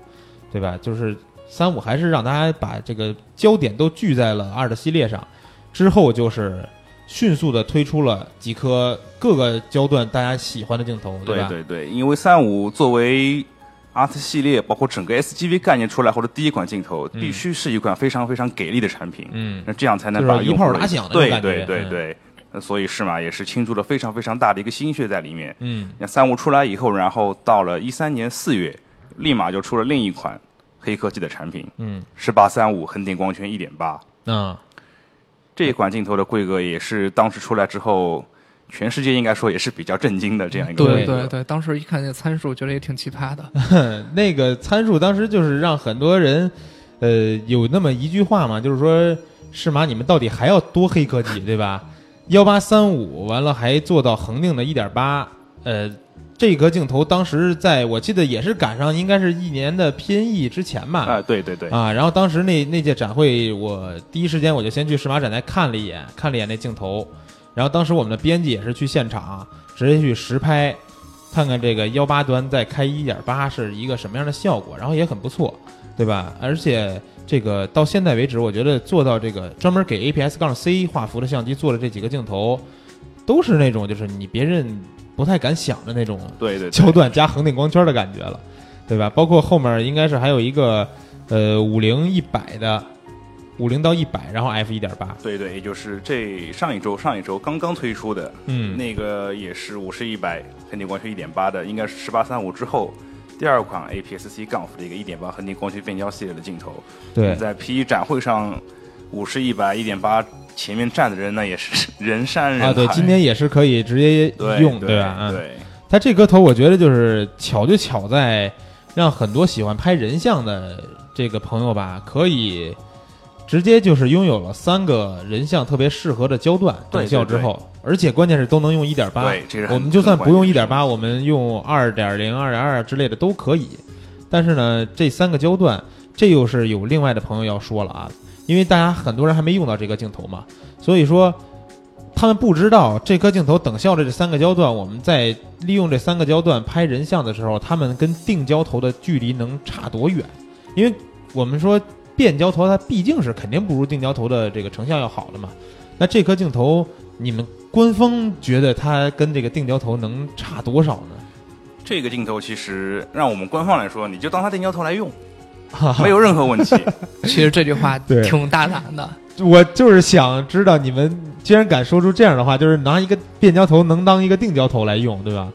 对吧？就是三五还是让大家把这个焦点都聚在了二的系列上，之后就是迅速的推出了几颗各个焦段大家喜欢的镜头，对吧？对对，因为三五作为 ART 系列，包括整个 SGV 概念出来后的第一款镜头，必须是一款非常非常给力的产品，嗯，那这样才能把一炮打响的对对对对。所以适马也是倾注了非常非常大的一个心血在里面。嗯，那三五出来以后，然后到了一三年四月，立马就出了另一款黑科技的产品。嗯，十八三五恒定光圈一点八。嗯，这一款镜头的规格也是当时出来之后，全世界应该说也是比较震惊的这样一个对规格对对，当时一看那参数，觉得也挺奇葩的。*laughs* 那个参数当时就是让很多人，呃，有那么一句话嘛，就是说，适马？你们到底还要多黑科技，对吧？幺八三五完了还做到恒定的一点八，呃，这个镜头当时在我记得也是赶上应该是一年的 PNE 之前吧，啊，对对对，啊，然后当时那那届展会，我第一时间我就先去数码展台看了一眼，看了一眼那镜头，然后当时我们的编辑也是去现场直接去实拍，看看这个幺八端再开一点八是一个什么样的效果，然后也很不错，对吧？而且这个到现在为止，我觉得做到这个专门给 APS 杠 C 画幅的相机做的这几个镜头，都是那种就是你别人不太敢想的那种对对对焦段加恒定光圈的感觉了，对吧？包括后面应该是还有一个呃五零一百的，五零到一百，然后 f 一点八，对对，也就是这上一周上一周刚刚推出的，嗯，那个也是五十一百恒定光圈一点八的，应该是十八三五之后第二款 APS-C 杠幅的一个一点八恒定光学变焦系列的镜头。对，在 P1 展会上，五十一百一点八前面站的人那也是 *laughs* 人山人海。啊，对，今天也是可以直接对用，对吧？嗯，对，它这颗头我觉得就是巧就巧在让很多喜欢拍人像的这个朋友吧，可以直接就是拥有了三个人像特别适合的焦段等效之后，而且关键是都能用一点八。我们就算不用一点八，我们用二点零、二点二之类的都可以。但是呢，这三个焦段，这又是有另外的朋友要说了啊，因为大家很多人还没用到这个镜头嘛，所以说他们不知道这颗镜头等效的这三个焦段，我们在利用这三个焦段拍人像的时候，他们跟定焦头的距离能差多远？因为我们说变焦头它毕竟是肯定不如定焦头的这个成像要好的嘛。那这颗镜头，你们官方觉得它跟这个定焦头能差多少呢？这个镜头其实让我们官方来说，你就当它定焦头来用，*laughs* 没有任何问题。*laughs* 其实这句话 *laughs* 挺大胆的，我就是想知道你们既然敢说出这样的话，就是拿一个变焦头能当一个定焦头来用，对吧？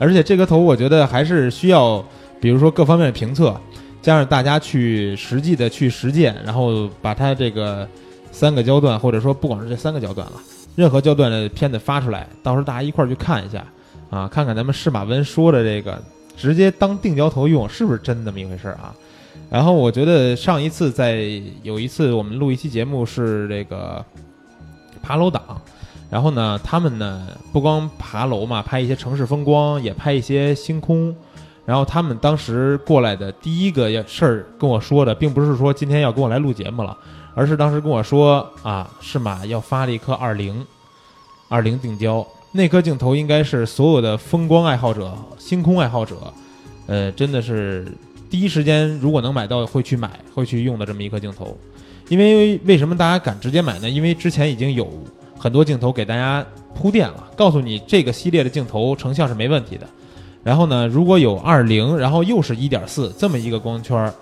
而且这个头我觉得还是需要，比如说各方面的评测，加上大家去实际的去实践，然后把它这个三个焦段，或者说不光是这三个焦段了，任何焦段的片子发出来，到时候大家一块儿去看一下啊，看看咱们司马温说的这个直接当定焦头用是不是真那么一回事啊？然后我觉得上一次在有一次我们录一期节目是这个爬楼党，然后呢，他们呢不光爬楼嘛，拍一些城市风光，也拍一些星空。然后他们当时过来的第一个事儿跟我说的，并不是说今天要跟我来录节目了，而是当时跟我说啊，是马要发了一颗二零二零定焦，那颗镜头应该是所有的风光爱好者、星空爱好者，呃，真的是第一时间如果能买到会去买、会去用的这么一颗镜头。因为为什么大家敢直接买呢？因为之前已经有很多镜头给大家铺垫了，告诉你这个系列的镜头成像是没问题的。然后呢，如果有二零，然后又是一点四这么一个光圈儿，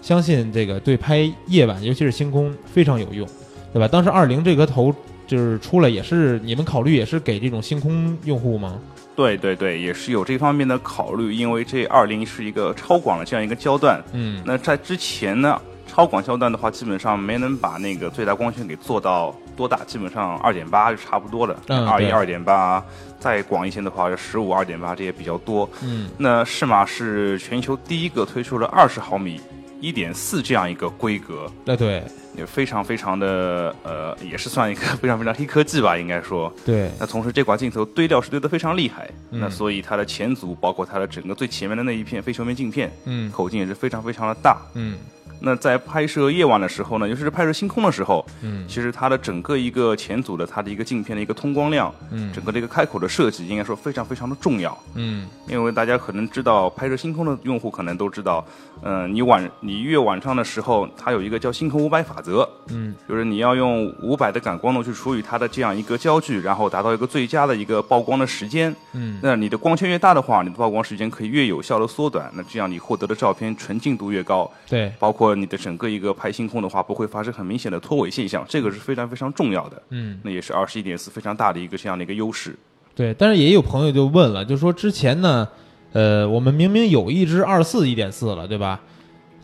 相信这个对拍夜晚，尤其是星空非常有用，对吧？当时二零这颗头就是出来也是你们考虑也是给这种星空用户吗？对对对，也是有这方面的考虑，因为这二零是一个超广的这样一个焦段。嗯，那在之前呢，超广焦段的话，基本上没能把那个最大光圈给做到多大，基本上二点八就差不多了。二一、二点八，再广一些的话就，十五、二点八这也比较多。嗯，那适马是全球第一个推出了二十毫米一点四这样一个规格，那对也非常非常的呃，也是算一个 *laughs* 非常非常黑科技吧，应该说。对，那同时这款镜头堆料是堆得非常厉害，嗯那所以它的前组包括它的整个最前面的那一片非球面镜片，嗯口径也是非常非常的大。嗯那在拍摄夜晚的时候呢，尤其是拍摄星空的时候，嗯。其实它的整个一个前组的它的一个镜片的一个通光量，嗯。整个的一个开口的设计应该说非常非常的重要。嗯。因为大家可能知道，拍摄星空的用户可能都知道，嗯、你晚你越晚上的时候，它有一个叫星空五百法则，嗯。就是你要用五百的感光度去除以它的这样一个焦距，然后达到一个最佳的一个曝光的时间。嗯。那你的光圈越大的话，你的曝光时间可以越有效的缩短，那这样你获得的照片纯净度越高，对，包括你的整个一个拍星空的话，不会发生很明显的脱尾现象，这个是非常非常重要的。嗯。那也是二十一点四非常大的一个这样的一个优势。对，但是也有朋友就问了，就说之前呢，呃，我们明明有一支二四一点四了，对吧？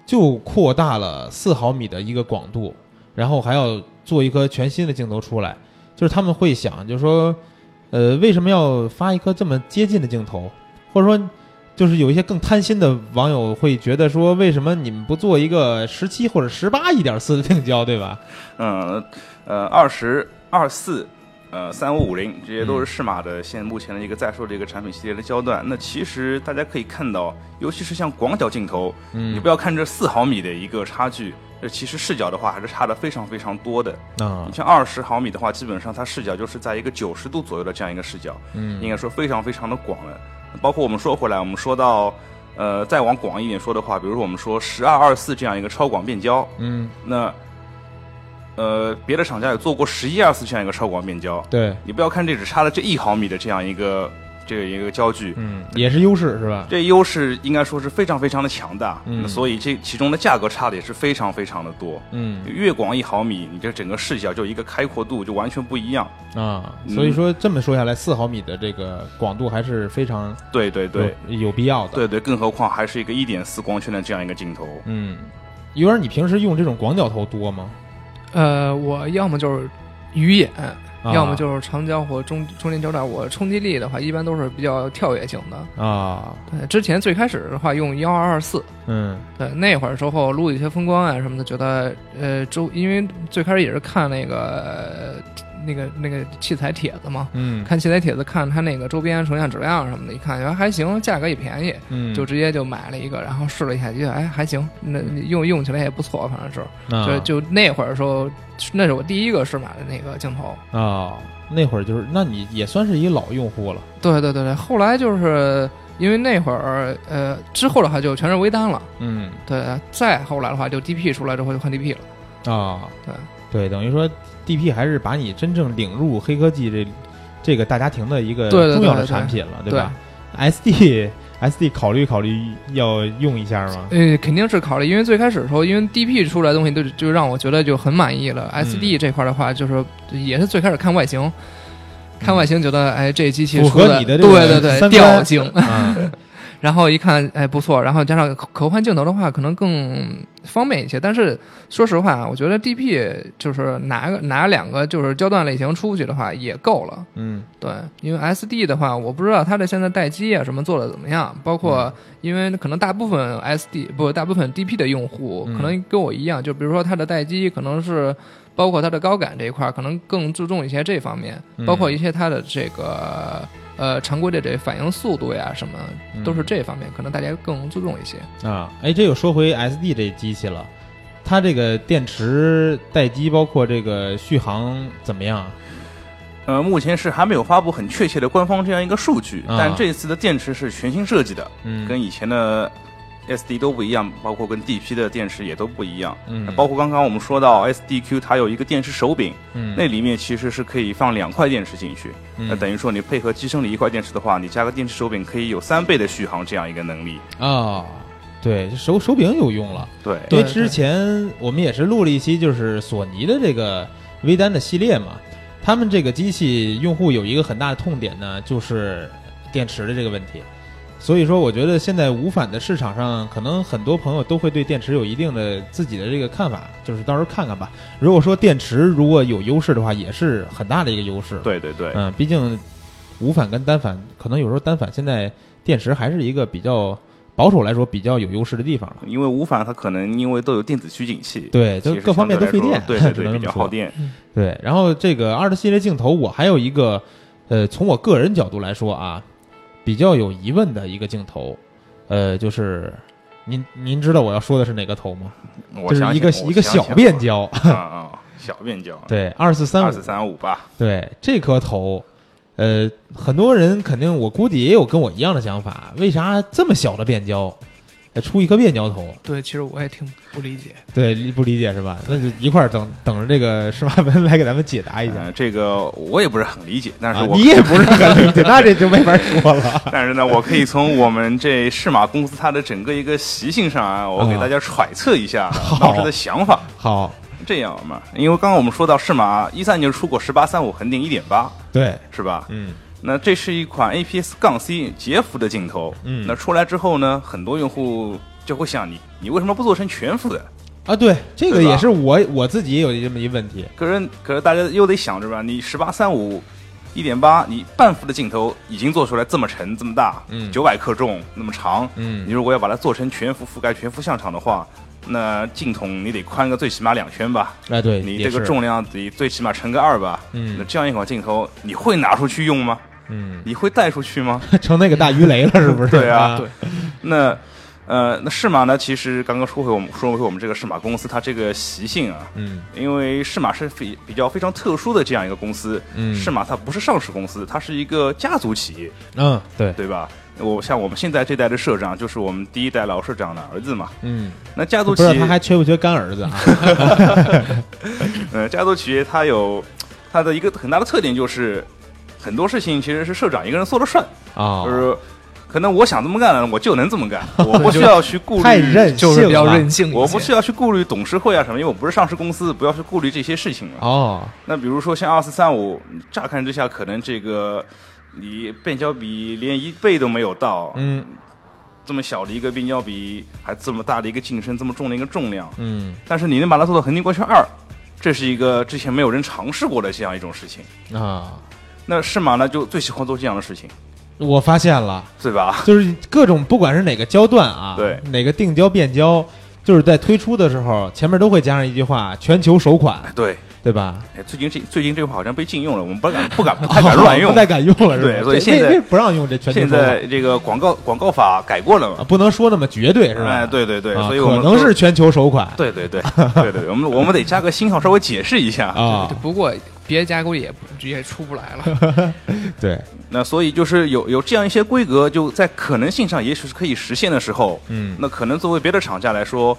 就扩大了四毫米的一个广度，然后还要做一颗全新的镜头出来，就是他们会想，就是说，呃，为什么要发一颗这么接近的镜头？或者说，就是有一些更贪心的网友会觉得说，为什么你们不做一个十七或者十八一点四的定焦，对吧？嗯，呃，二十二四。呃，三五五零这些都是适马的现目前的一个在售的一个产品系列的焦段。那其实大家可以看到，尤其是像广角镜头，嗯你不要看这四毫米的一个差距，这其实视角的话还是差的非常非常多的。啊你，像二十毫米的话，基本上它视角就是在一个九十度左右的这样一个视角，嗯应该说非常非常的广了。包括我们说回来，我们说到，呃，再往广一点说的话，比如说我们说十二二四这样一个超广变焦，嗯，那，呃，别的厂家也做过十一二四这样一个超广变焦，对，你不要看这只差了这一毫米的这样一个这个一个焦距，嗯，也是优势是吧？这优势应该说是非常非常的强大，嗯所以这其中的价格差的也是非常非常的多。嗯越广一毫米，你这整个视角就一个开阔度就完全不一样。啊，嗯所以说这么说下来，四毫米的这个广度还是非常对对对有有必要的。，对对，更何况还是一个一点四光圈的这样一个镜头。嗯，一元，你平时用这种广角头多吗？呃，我要么就是鱼眼，啊要么就是长焦或中中间焦段。我冲击力的话，一般都是比较跳跃型的。啊，对，之前最开始的话用幺二二四，嗯对，那会儿时候录一些风光啊什么的，觉得呃周，因为最开始也是看那个呃那个那个器材帖子嘛，嗯看器材帖子，看它那个周边成像质量什么的，一看还行，价格也便宜，嗯，就直接就买了一个，然后试了一下，觉得哎还行，那用用起来也不错，反正是，啊就就那会儿的时候，那是我第一个试买的那个镜头。啊，那会儿就是，那你也算是一老用户了。对对对对，后来就是因为那会儿呃之后的话就全是微单了，嗯对，再后来的话就 DP 出来之后就换 DP 了。啊，对对，等于说 DP 还是把你真正领入黑科技这这个大家庭的一个重要的产品了，对吧？SD SD 考虑考虑要用一下吗？呃，肯定是考虑，因为最开始的时候，因为 DP 出来的东西就就让我觉得就很满意了。嗯 SD 这块的话，就是也是最开始看外形，看外形觉得哎这机器符合你的对对对调性，啊，*laughs* 然后一看哎不错，然后加上可可换镜头的话，可能更方便一些。但是说实话啊，我觉得 DP 就是拿个拿两个就是焦段类型出去的话也够了。嗯对，因为 SD 的话，我不知道它的现在待机啊什么做的怎么样，包括嗯因为可能大部分 SD 不大部分 DP 的用户嗯可能跟我一样，就比如说它的待机可能是包括它的高感这一块儿，可能更注重一些这方面，嗯包括一些它的这个呃常规的这反应速度呀什么，都是嗯这方面，可能大家更注重一些。啊，哎，这又说回 SD 这机器了，它这个电池待机，包括这个续航怎么样啊？呃，目前是还没有发布很确切的官方这样一个数据，啊但这次的电池是全新设计的，嗯，跟以前的 SD 都不一样，包括跟 DP 的电池也都不一样。嗯，包括刚刚我们说到 SDQ，它有一个电池手柄，嗯那里面其实是可以放两块电池进去。嗯那等于说你配合机身里一块电池的话，你加个电池手柄可以有三倍的续航这样一个能力。啊，对，手手柄有用了。对，因为之前我们也是录了一期，就是索尼的这个微单的系列嘛，他们这个机器用户有一个很大的痛点呢，就是电池的这个问题。所以说，我觉得现在无反的市场上，可能很多朋友都会对电池有一定的自己的这个看法，就是到时候看看吧。如果说电池如果有优势的话，也是很大的一个优势。，对对对，嗯，毕竟无反跟单反，可能有时候单反现在电池还是一个比较保守来说比较有优势的地方了。因为无反它可能因为都有电子取景器，对，都各方面都费电，对对比较耗。电。对，然后这个二的系列镜头，我还有一个，呃，从我个人角度来说啊，比较有疑问的一个镜头，呃，就是您您知道我要说的是哪个头吗？就是一个一个小变，焦，啊啊，小变焦，对，二四三五二四，三五吧。对，这颗头，呃，很多人肯定我估计也有跟我一样的想法，为啥这么小的变焦，呃出一颗变焦头？对，其实我也挺不理解。对，不理解是吧？那就一块儿等等着这个施马文来给咱们解答一下。呃，这个我也不是很理解，但是啊，我、你也不是很理解，那这就没法说了。*laughs* 但是呢，我可以从我们这适马公司它的整个一个习性上啊，我给大家揣测一下当时的想法。好，这样嘛，因为刚刚我们说到适马一三年出过十八三五恒定一点八，对，是吧？嗯那这是一款 APS 杠 C 截幅的镜头，嗯。那出来之后呢，很多用户就会想你，你为什么不做成全幅的？啊，对，这个对吧？也是我我自己也有这么一问题。可是可是大家又得想着吧，你十八三五一点八，你半幅的镜头已经做出来这么沉这么大，嗯。九百克重那么长，嗯。你如果要把它做成全幅覆盖全幅像场的话，那镜筒你得宽个最起码两圈吧，哎，对，你也，这个重量得最起码乘个二吧，嗯。那这样一款镜头你会拿出去用吗？嗯，你会带出去吗？*laughs* 成那个大鱼雷了，*laughs* 是不是？对啊对那呃，那适马呢？其实刚刚说回我们说回我们这个适马公司，它这个习性啊，嗯因为适马是非比较非常特殊的这样一个公司，嗯适马它不是上市公司，它是一个家族企业，嗯，对，对吧？我像我们现在这代的社长就是我们第一代老社长的儿子嘛。嗯，那家族企业，他还缺不缺干儿子啊？*laughs* 呃，家族企业它有它的一个很大的特点就是，很多事情其实是社长一个人说了算，啊。就，是可能我想这么干了，我就能这么干，*laughs* 我不需要去顾虑太任性就是比较了任性。我不需要去顾虑董事会啊什么，因为我不是上市公司，不要去顾虑这些事情了。哦，那比如说像二四三五，乍看之下可能这个你变焦比连一倍都没有到，嗯。这么小的一个变焦比，还这么大的一个镜身，这么重的一个重量，嗯。但是你能把它做到恒定光圈二，这是一个之前没有人尝试过的这样一种事情。啊，那适马呢，就最喜欢做这样的事情，我发现了，对吧？就是各种不管是哪个焦段啊，对。哪个定焦变焦，就是在推出的时候，前面都会加上一句话“全球首款。对，”，对吧？哎，最近这最近这句话好像被禁用了，我们不敢 *laughs* 不敢不太敢乱用 *laughs* 不。太敢用了，是吧？对所以现在不让用这全球现在这个广告广告法改过了啊，嘛？不能说那么绝对，是吧？哎，对对对，啊所以我们可能是全球首款对对对对对对，我们我们得加个星号，稍微解释一下。啊，不过别家估计也不也出不来了。*laughs* 对，那所以就是有有这样一些规格，就在可能性上也许是可以实现的时候，嗯那可能作为别的厂家来说，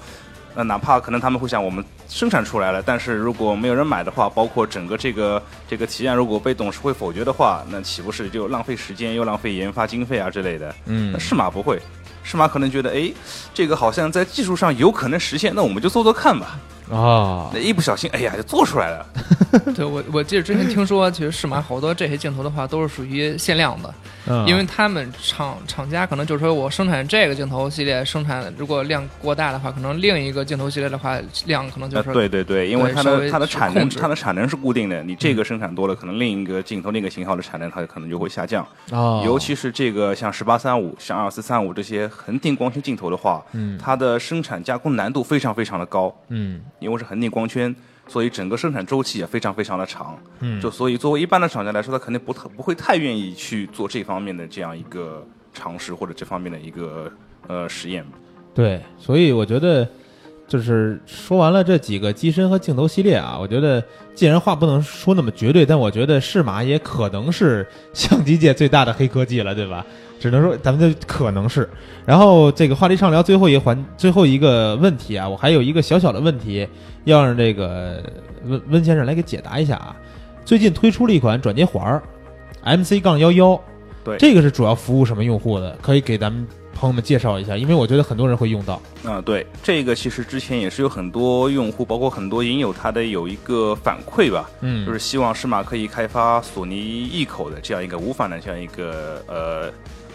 那哪怕可能他们会想我们生产出来了，但是如果没有人买的话，包括整个这个这个提案如果被董事会否决的话，那岂不是就浪费时间又浪费研发经费啊之类的？嗯那适马不会，适马可能觉得，哎，这个好像在技术上有可能实现，那我们就做做看吧。啊。那一不小心，哎呀，就做出来了。*laughs* 对我，我记得之前听说，其实适马好多这些镜头的话都是属于限量的，嗯。因为他们厂厂家可能就是说我生产这个镜头系列，生产如果量过大的话，可能另一个镜头系列的话量可能就呃是说对对对，因为它的它的产能它的产能是固定的，你这个生产多了，可能另一个镜头那个型号的产能它可能就会下降。哦，尤其是这个像十八三五、像二四三五这些恒定光圈镜头的话，嗯。它的生产加工难度非常非常的高，嗯因为是恒定光圈，所以整个生产周期也非常非常的长。嗯就所以作为一般的厂家来说，他肯定不太不会太愿意去做这方面的这样一个尝试或者这方面的一个呃实验。对，所以我觉得就是说完了这几个机身和镜头系列啊，我觉得既然话不能说那么绝对，但我觉得适马也可能是相机界最大的黑科技了，对吧？只能说咱们就可能是。然后这个话题畅聊最后一环最后一个问题啊，我还有一个小小的问题要让这个温温先生来给解答一下啊。最近推出了一款转接环儿，MC 杠幺幺，对这个是主要服务什么用户的？可以给咱们朋友们介绍一下，因为我觉得很多人会用到。啊、对，这个其实之前也是有很多用户，包括很多影友，他的有一个反馈吧，嗯就是希望适马可以开发索尼一口的这样一个无反的这样一个呃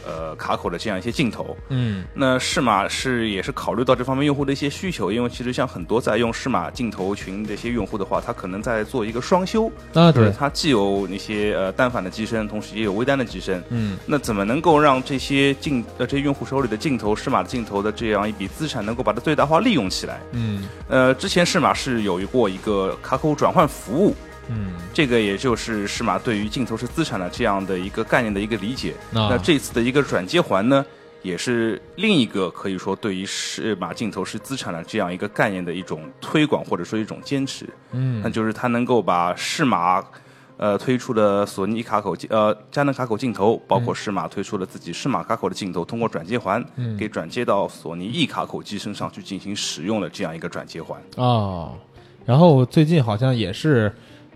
呃卡口的这样一些镜头。嗯那适马是也是考虑到这方面用户的一些需求，因为其实像很多在用适马镜头群的一些用户的话，他可能在做一个双修，啊，对，它既有那些呃单反的机身，同时也有微单的机身。嗯那怎么能够让这些镜呃这些用户手里的镜头，适马的镜头的这样一笔资产，能够把它最大化利用起来？嗯呃，之前适马是有过一个卡口转换服务，嗯，这个也就是适马对于镜头是资产的这样的一个概念的一个理解。那那这次的一个转接环呢，也是另一个可以说对于适马镜头是资产的这样一个概念的一种推广或者说一种坚持。嗯那就是它能够把适马。呃，推出的索尼卡口镜，呃，佳能卡口镜头，包括适马推出了自己适马卡口的镜头，通过转接环，嗯给转接到索尼 E 卡口机身上去进行使用的这样一个转接环。哦，然后最近好像也是。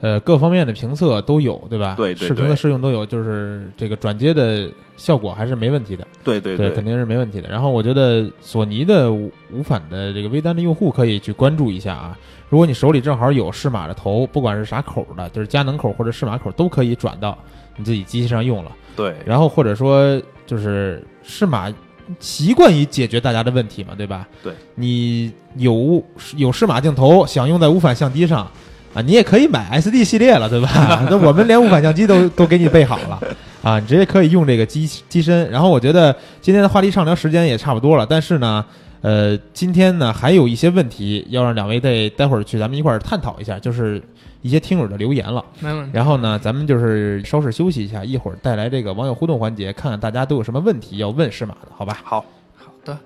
呃，各方面的评测都有，对吧？对对视频的试用都有，就是这个转接的效果还是没问题的，对对对，肯定是没问题的。然后我觉得索尼的无无反的这个微单的用户可以去关注一下啊。如果你手里正好有适马的头，不管是啥口的，就是佳能口或者适马口，都可以转到你自己机器上用了。对然后或者说就是适马习惯于解决大家的问题嘛，对吧？对，你有有适马镜头想用在无反相机上，啊，你也可以买 SD 系列了，对吧？*laughs* 那我们连无反相机都都给你备好了啊，你直接可以用这个机机身。然后我觉得今天的话题畅聊时间也差不多了，但是呢，呃，今天呢还有一些问题要让两位待待会儿去咱们一块儿探讨一下，就是一些听友的留言了。没问题。然后呢，咱们就是稍事休息一下，一会儿带来这个网友互动环节，看看大家都有什么问题要问适马的，好吧？好，好的，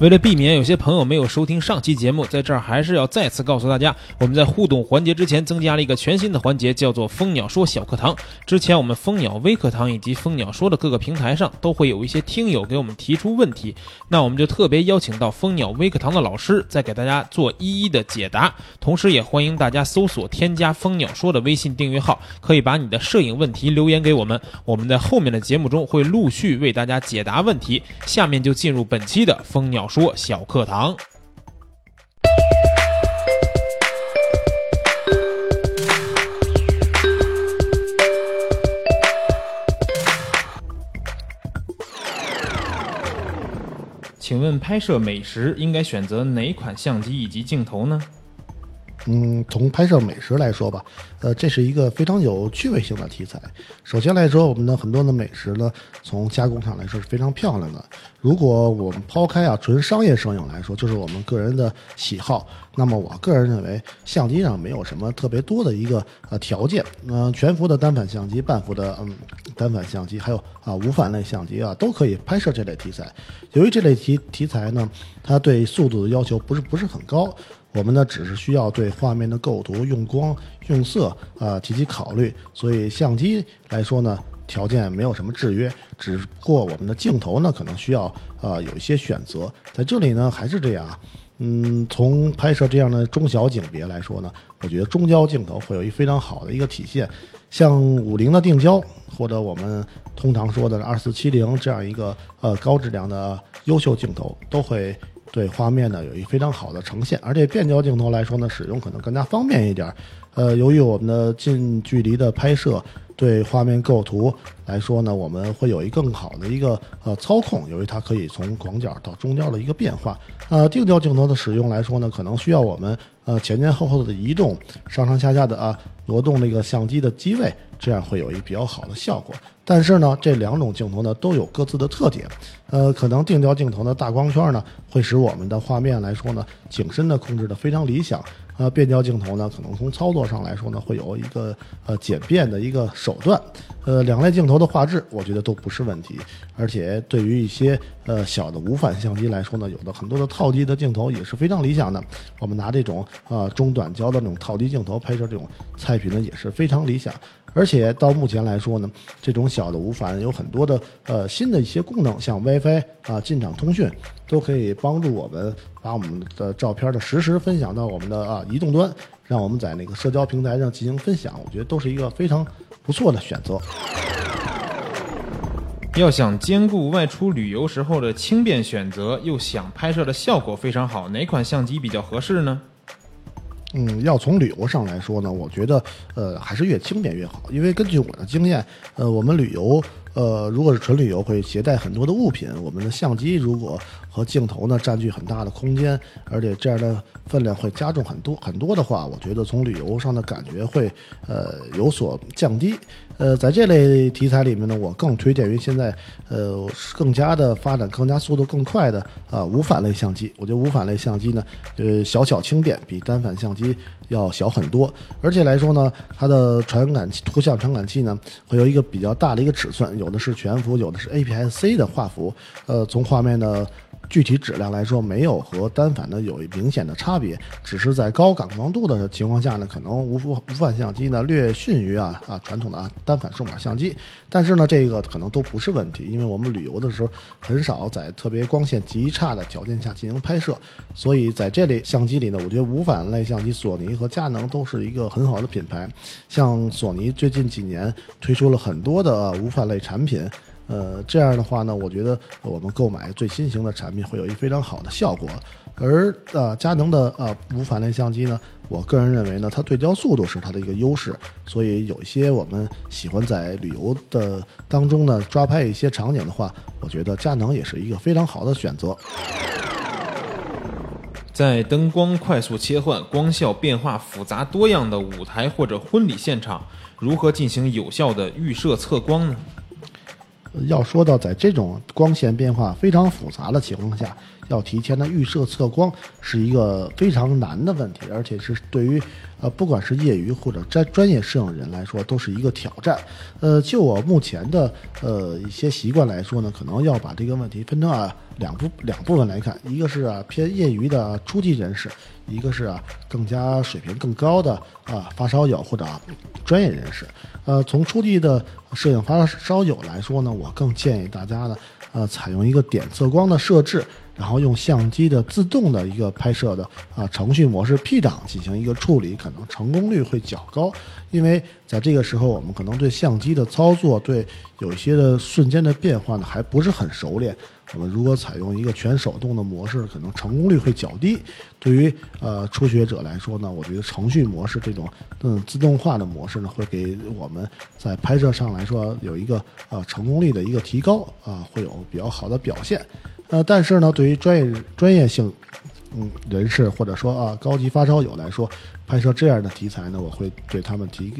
为了避免有些朋友没有收听上期节目，在这儿还是要再次告诉大家，我们在互动环节之前增加了一个全新的环节，叫做“蜂鸟说小课堂”。之前我们蜂鸟微课堂以及蜂鸟说的各个平台上都会有一些听友给我们提出问题，那我们就特别邀请到蜂鸟微课堂的老师，再给大家做一一的解答。同时，也欢迎大家搜索添加蜂鸟说的微信订阅号，可以把你的摄影问题留言给我们，我们在后面的节目中会陆续为大家解答问题。下面就进入本期的蜂鸟说小课堂。请问拍摄美食应该选择哪款相机以及镜头呢？嗯，从拍摄美食来说吧，呃，这是一个非常有趣味性的题材。首先来说，我们的很多的美食呢，从加工上来说是非常漂亮的。如果我们抛开啊纯商业摄影来说，就是我们个人的喜好，那么我个人认为，相机上没有什么特别多的一个呃条件。嗯、全幅的单反相机、半幅的嗯单反相机，还有啊无反类相机啊，都可以拍摄这类题材。由于这类题题材呢，它对速度的要求不是不是很高。我们呢只是需要对画面的构图、用光、用色啊、提起考虑，所以相机来说呢，条件没有什么制约，只不过我们的镜头呢可能需要呃有一些选择。在这里呢还是这样啊，嗯，从拍摄这样的中小景别来说呢，我觉得中焦镜头会有一非常好的一个体现，像五零的定焦或者我们通常说的二四七零这样一个呃高质量的优秀镜头都会。对画面呢有一个非常好的呈现，而且变焦镜头来说呢，使用可能更加方便一点。呃，由于我们的近距离的拍摄，对画面构图来说呢，我们会有一更好的一个呃操控，由于它可以从广角到中焦的一个变化。呃，定焦镜头的使用来说呢，可能需要我们呃前前后后的移动，上上下下的啊挪动那个相机的机位，这样会有一比较好的效果。但是呢，这两种镜头呢都有各自的特点。呃，可能定焦镜头的大光圈呢，会使我们的画面来说呢，景深的控制的非常理想。呃，变焦镜头呢，可能从操作上来说呢，会有一个呃简便的一个手段。呃，两类镜头的画质，我觉得都不是问题。而且对于一些呃小的无反相机来说呢，有的很多的套机的镜头也是非常理想的。我们拿这种呃中短焦的那种套机镜头拍摄这种菜品呢，也是非常理想。而且到目前来说呢，这种小的无反有很多的呃新的一些功能，像 WiFi 啊、进场通讯，都可以帮助我们把我们的照片的实时分享到我们的啊移动端，让我们在那个社交平台上进行分享。我觉得都是一个非常不错的选择。要想兼顾外出旅游时候的轻便选择，又想拍摄的效果非常好，哪款相机比较合适呢？嗯，要从旅游上来说呢，我觉得呃还是越轻便越好，因为根据我的经验，呃，我们旅游呃如果是纯旅游会携带很多的物品，我们的相机如果和镜头呢占据很大的空间，而且这样的分量会加重很多很多的话，我觉得从旅游上的感觉会呃有所降低。呃，在这类题材里面呢，我更推荐于现在呃更加的发展更加速度更快的啊无反类相机。我觉得无反类相机呢，呃小巧轻便，比单反相机要小很多，而且来说呢，它的传感器图像传感器呢会有一个比较大的一个尺寸，有的是全幅，有的是 APS-C 的画幅。呃，从画面的具体质量来说，没有和单反的有明显的差别，只是在高感光度的情况下呢，可能无无反相机呢略逊于啊啊传统的啊单反数码相机，但是呢，这个可能都不是问题，因为我们旅游的时候很少在特别光线极差的条件下进行拍摄，所以在这类相机里呢，我觉得无反类相机，索尼和佳能都是一个很好的品牌。像索尼最近几年推出了很多的无反类产品。呃，这样的话呢，我觉得我们购买最新型的产品会有一非常好的效果。而呃，佳能的呃无反类相机呢，我个人认为呢，它对焦速度是它的一个优势，所以有一些我们喜欢在旅游的当中呢抓拍一些场景的话，我觉得佳能也是一个非常好的选择。在灯光快速切换、光效变化复杂多样的舞台或者婚礼现场，如何进行有效的预设测光呢？要说到在这种光线变化非常复杂的情况下，要提前的预设测光是一个非常难的问题，而且是对于呃不管是业余或者专专业摄影人来说都是一个挑战。呃，就我目前的呃一些习惯来说呢，可能要把这个问题分成啊两部两部分来看，一个是啊偏业余的初级人士，一个是啊更加水平更高的啊发烧友或者专业人士。呃，从初级的摄影发烧友来说呢，我更建议大家呢，呃，采用一个点测光的设置，然后用相机的自动的一个拍摄的啊程序模式 P 档进行一个处理，可能成功率会较高。因为在这个时候，我们可能对相机的操作，对有一些的瞬间的变化呢，还不是很熟练。我们如果采用一个全手动的模式，可能成功率会较低。对于呃初学者来说呢，我觉得程序模式这种嗯自动化的模式呢，会给我们在拍摄上来说有一个呃成功率的一个提高啊，会有比较好的表现。呃，但是呢，对于专业专业性嗯人士或者说啊高级发烧友来说，拍摄这样的题材呢，我会对他们提。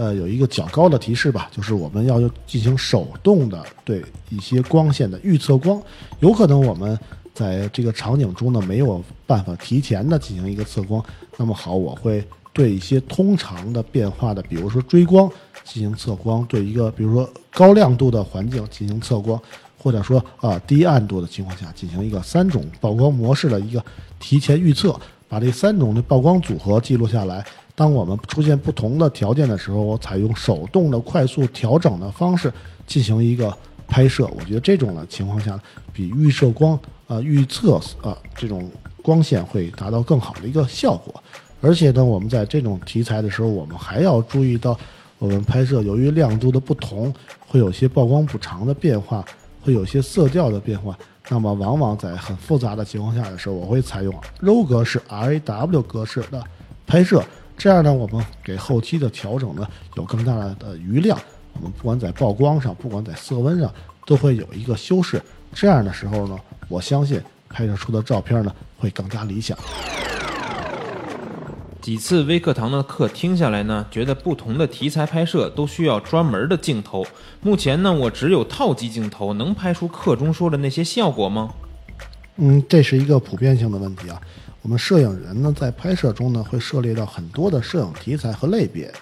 呃，有一个较高的提示吧，就是我们要进行手动的对一些光线的预测光，有可能我们在这个场景中呢没有办法提前的进行一个测光。那么好，我会对一些通常的变化的，比如说追光进行测光，对一个比如说高亮度的环境进行测光，或者说啊低暗度的情况下进行一个三种曝光模式的一个提前预测，把这三种的曝光组合记录下来。当我们出现不同的条件的时候，我采用手动的快速调整的方式进行一个拍摄。我觉得这种的情况下，比预设光啊预测啊这种光线会达到更好的一个效果。而且呢，我们在这种题材的时候，我们还要注意到，我们拍摄由于亮度的不同，会有些曝光补偿的变化，会有些色调的变化。那么，往往在很复杂的情况下的时候，我会采用 RAW 格式、RAW 格式的拍摄。这样呢，我们给后期的调整呢有更大的余量。我们不管在曝光上，不管在色温上，都会有一个修饰。这样的时候呢，我相信拍摄出的照片呢会更加理想。几次微课堂的课听下来呢，觉得不同的题材拍摄都需要专门的镜头。目前呢，我只有套机镜头，能拍出课中说的那些效果吗？嗯，这是一个普遍性的问题啊。我们摄影人呢，在拍摄中呢，会涉猎到很多的摄影题材和类别。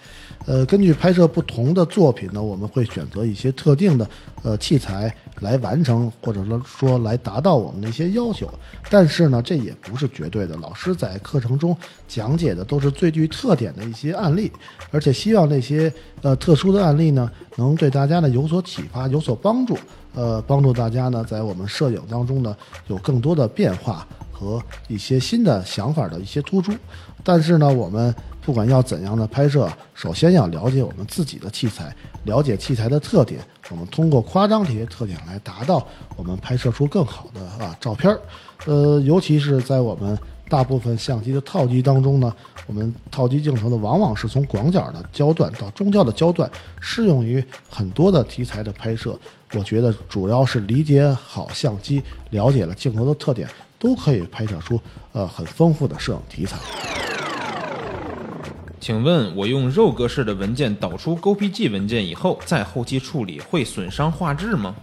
呃，根据拍摄不同的作品呢，我们会选择一些特定的呃器材来完成，或者说说来达到我们的一些要求。但是呢，这也不是绝对的。老师在课程中讲解的都是最具特点的一些案例，而且希望那些呃特殊的案例呢，能对大家呢有所启发、有所帮助。呃，帮助大家呢，在我们摄影当中呢，有更多的变化。和一些新的想法的一些突出，但是呢，我们不管要怎样的拍摄，首先要了解我们自己的器材，了解器材的特点，我们通过夸张这些特点来达到我们拍摄出更好的啊照片儿。呃，尤其是在我们大部分相机的套机当中呢，我们套机镜头呢往往是从广角的焦段到中焦的焦段，适用于很多的题材的拍摄。我觉得主要是理解好相机，了解了镜头的特点。都可以拍摄出呃很丰富的摄影题材。请问，我用 RAW 格式的文件导出 GPG 文件以后，在后期处理会损伤画质吗？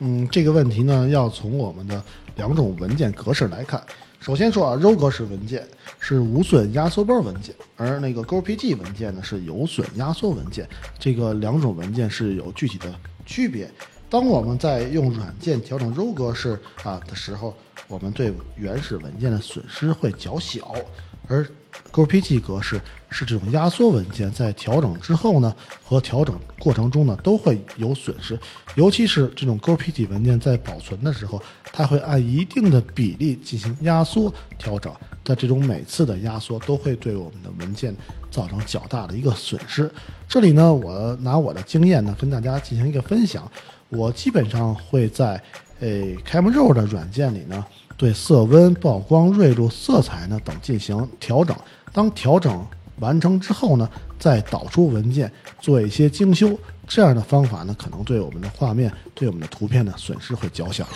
嗯，这个问题呢，要从我们的两种文件格式来看。首先说啊，RAW 格式文件是无损压缩包文件，而那个 GPG 文件呢是有损压缩文件。这个两种文件是有具体的区别。当我们在用软件调整 RAW 格式啊的时候，我们对原始文件的损失会较小，而 GPG 格式是这种压缩文件，在调整之后呢，和调整过程中呢都会有损失，尤其是这种 GPG 文件在保存的时候，它会按一定的比例进行压缩调整，在这种每次的压缩都会对我们的文件造成较大的一个损失。这里呢，我拿我的经验呢跟大家进行一个分享。我基本上会在，呃，Camera 的软件里呢，对色温、曝光、锐度、色彩呢等进行调整。当调整完成之后呢，再导出文件做一些精修。这样的方法呢，可能对我们的画面、对我们的图片呢损失会较小。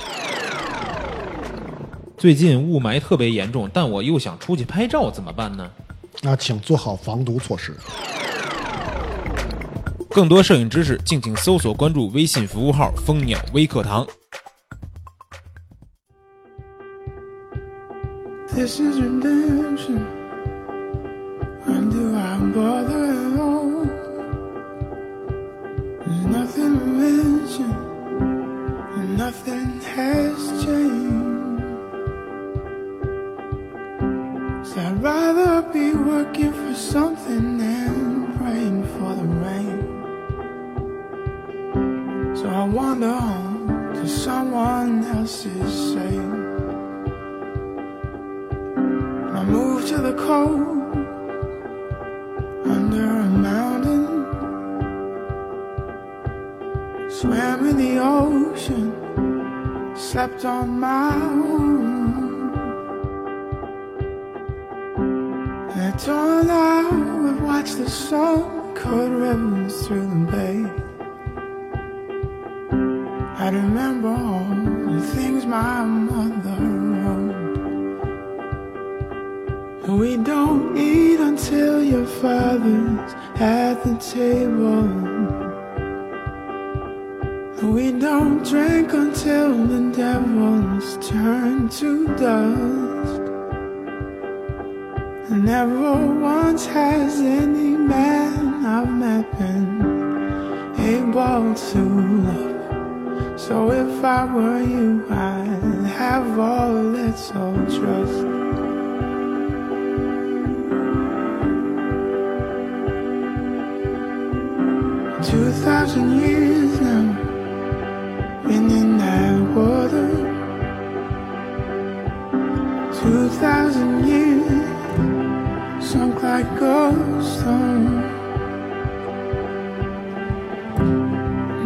最最近雾霾特别严重，但我又想出去拍照，怎么办呢？那请做好防毒措施。更多摄影知识，敬请搜索关注微信服务号“蜂鸟微课堂”。This is redemption. When do I bother at all? There's nothing to mention, and nothing has changed. So I'd rather be working for something than praying for the rain. So I wander home to someone else's shame. To the cold under a mountain. Swam in the ocean, slept on my own. Turned out I would watch the sun cut rivers through the bay. I remember all the things my mother We don't eat until your father's at the table. We don't drink until the devil's turned to dust. Never once has any man I've met been able to love. So if I were you, I'd have all that's all trust. Two thousand years now, been in that water. Two thousand years, sunk like ghost stone.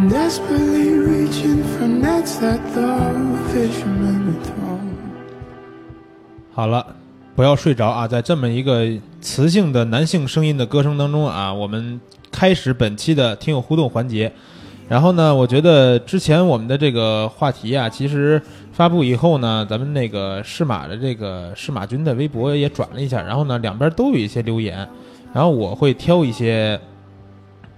Desperately reaching for nets that the fishermen had thrown. 好了，不要睡着啊！在这么一个磁性的男性声音的歌声当中啊，我们开始本期的听友互动环节。然后呢，我觉得之前我们的这个话题啊，其实发布以后呢，咱们那个适马的这个适马君的微博也转了一下，然后呢，两边都有一些留言，然后我会挑一些，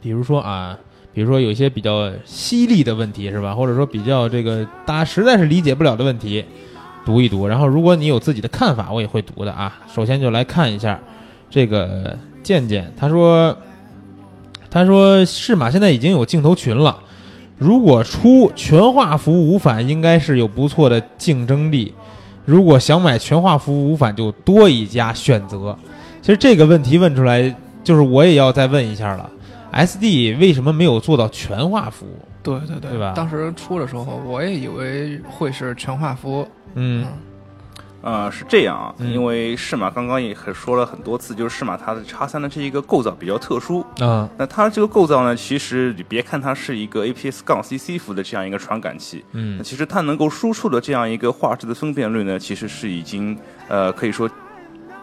比如说啊，比如说有一些比较犀利的问题是吧，或者说比较这个大家实在是理解不了的问题，读一读。然后如果你有自己的看法，我也会读的啊。首先就来看一下这个健健，他说。他说：“适马现在已经有镜头群了，如果出全画幅无反，应该是有不错的竞争力。如果想买全画幅无反，就多一家选择。其实这个问题问出来，就是我也要再问一下了：SD 为什么没有做到全画幅？对对对，对吧？当时出的时候，我也以为会是全画幅，嗯。呃，是这样啊，嗯。因为适马刚刚也很说了很多次，就是适马它的叉三的这一个构造比较特殊。啊那它这个构造呢，其实你别看它是一个 APS 杠 CC 幅的这样一个传感器，嗯。那其实它能够输出的这样一个画质的分辨率呢，其实是已经呃可以说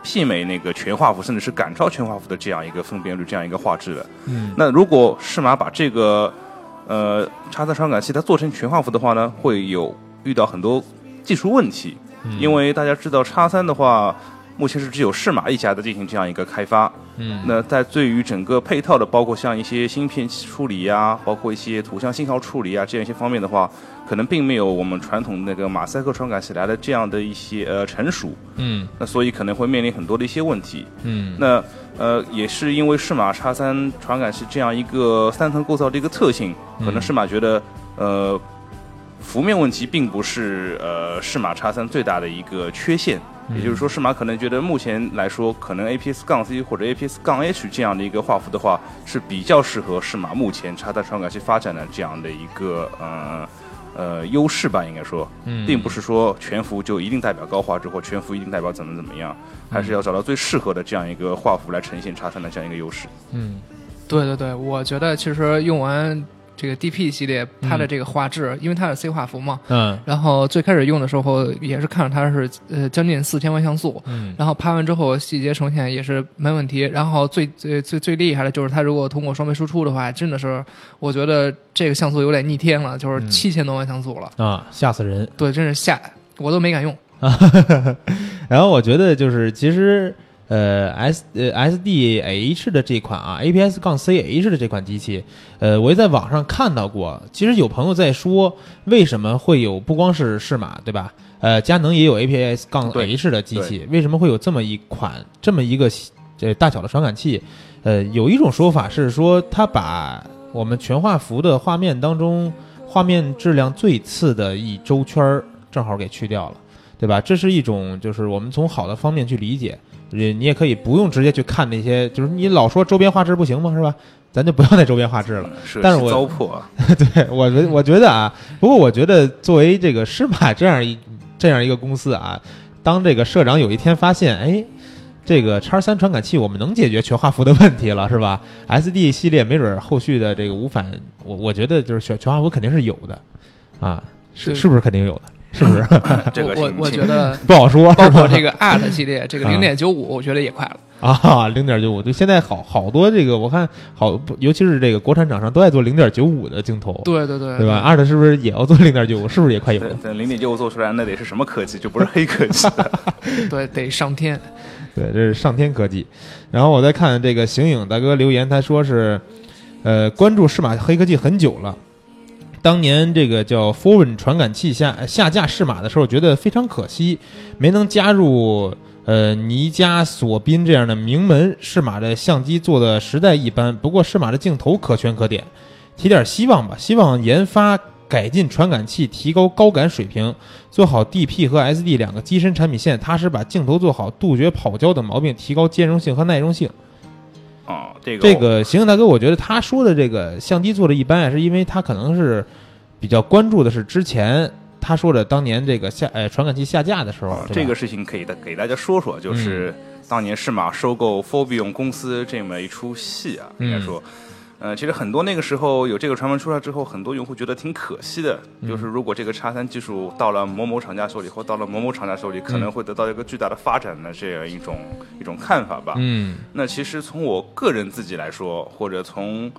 媲美那个全画幅，甚至是赶超全画幅的这样一个分辨率、这样一个画质的。嗯。那如果适马把这个呃叉三传感器它做成全画幅的话呢，会有遇到很多技术问题，嗯因为大家知道叉三的话。目前是只有适马一家在进行这样一个开发，嗯那在对于整个配套的，包括像一些芯片处理呀，包括一些图像信号处理啊这样一些方面的话，可能并没有我们传统那个马赛克传感器来的这样的一些呃成熟，嗯那所以可能会面临很多的一些问题。嗯那呃，也是因为适马叉三传感器这样一个三层构造的一个特性，可能适马觉得呃幅面问题并不是呃适马叉三最大的一个缺陷。也就是说，适马可能觉得目前来说，可能 APS 杠 C 或者 APS 杠 H 这样的一个画幅的话，是比较适合适马目前叉三传感器发展的这样的一个呃呃优势吧，应该说，嗯，并不是说全幅就一定代表高画质，或全幅一定代表怎么怎么样，还是要找到最适合的这样一个画幅来呈现叉三的这样一个优势。嗯。对对对，我觉得其实用完这个 DP 系列，它的这个画质，因为它是 C 画幅嘛，嗯然后最开始用的时候也是看着它是呃将近四千万像素，嗯然后拍完之后细节呈现也是没问题。然后最最最最厉害的就是它如果通过双倍输出的话，真的是我觉得这个像素有点逆天了，就是嗯七千多万像素了。啊，吓死人！对，真是吓我都没敢用。*laughs* 然后我觉得就是其实呃 S 呃 SDH 的这款啊 APS 杠 CH 的这款机器，呃，我也在网上看到过。其实有朋友在说，为什么会有不光是适马对吧？呃，佳能也有 APS 杠 H 的机器，为什么会有这么一款这么一个呃大小的传感器？呃，有一种说法是说，它把我们全画幅的画面当中画面质量最次的一周圈儿正好给去掉了。对吧？这是一种，就是我们从好的方面去理解，呃你也可以不用直接去看那些，就是你老说周边画质不行吗？是吧？咱就不要那周边画质了。是但是我糟粕啊，*laughs* 对我觉我觉得啊，不过我觉得作为这个施马这样一这样一个公司啊，当这个社长有一天发现，哎，这个叉三传感器我们能解决全画幅的问题了，是吧？SD 系列没准儿后续的这个无反，我我觉得就是全全画幅肯定是有的，啊，是是不是肯定有的？是不是？*laughs* 这个我我觉得 *laughs* 不好说，包括这个 Art 系列，这个啊零点九五，我觉得也快了。啊，零点九五，对，现在好好多这个，我看好，尤其是这个国产厂商都在做零点九五的镜头，对对对，对吧？？Art 是不是也要做零点九五？是不是也快有了？等等零点九五做出来，那得是什么科技？就不是黑科技了。*laughs* 对，得上天。对，这是上天科技。然后我再看这个形影大哥留言，他说是，呃，关注适马黑科技很久了。当年这个叫 Forwin 传感器下下架适马的时候，觉得非常可惜，没能加入呃尼加索宾这样的名门。适马的相机做的实在一般，不过适马的镜头可圈可点，提点希望吧。希望研发改进传感器，提高高感水平，做好 DP 和 SD 两个机身产品线，踏实把镜头做好，杜绝跑焦等毛病，提高兼容性和耐用性。啊，这个这个行大哥，我觉得他说的这个相机做的一般啊，是因为他可能是比较关注的是之前他说的当年这个下呃传感器下架的时候啊，这个事情可以的给大家说说，就是当年适马收购 Forbion 公司这么一出戏啊，应该说。呃，其实很多那个时候有这个传闻出来之后，很多用户觉得挺可惜的。就是如果这个叉三技术到了某某厂家手里，或到了某某厂家手里，可能会得到一个巨大的发展的这样一种一种看法吧。嗯那其实从我个人自己来说，或者从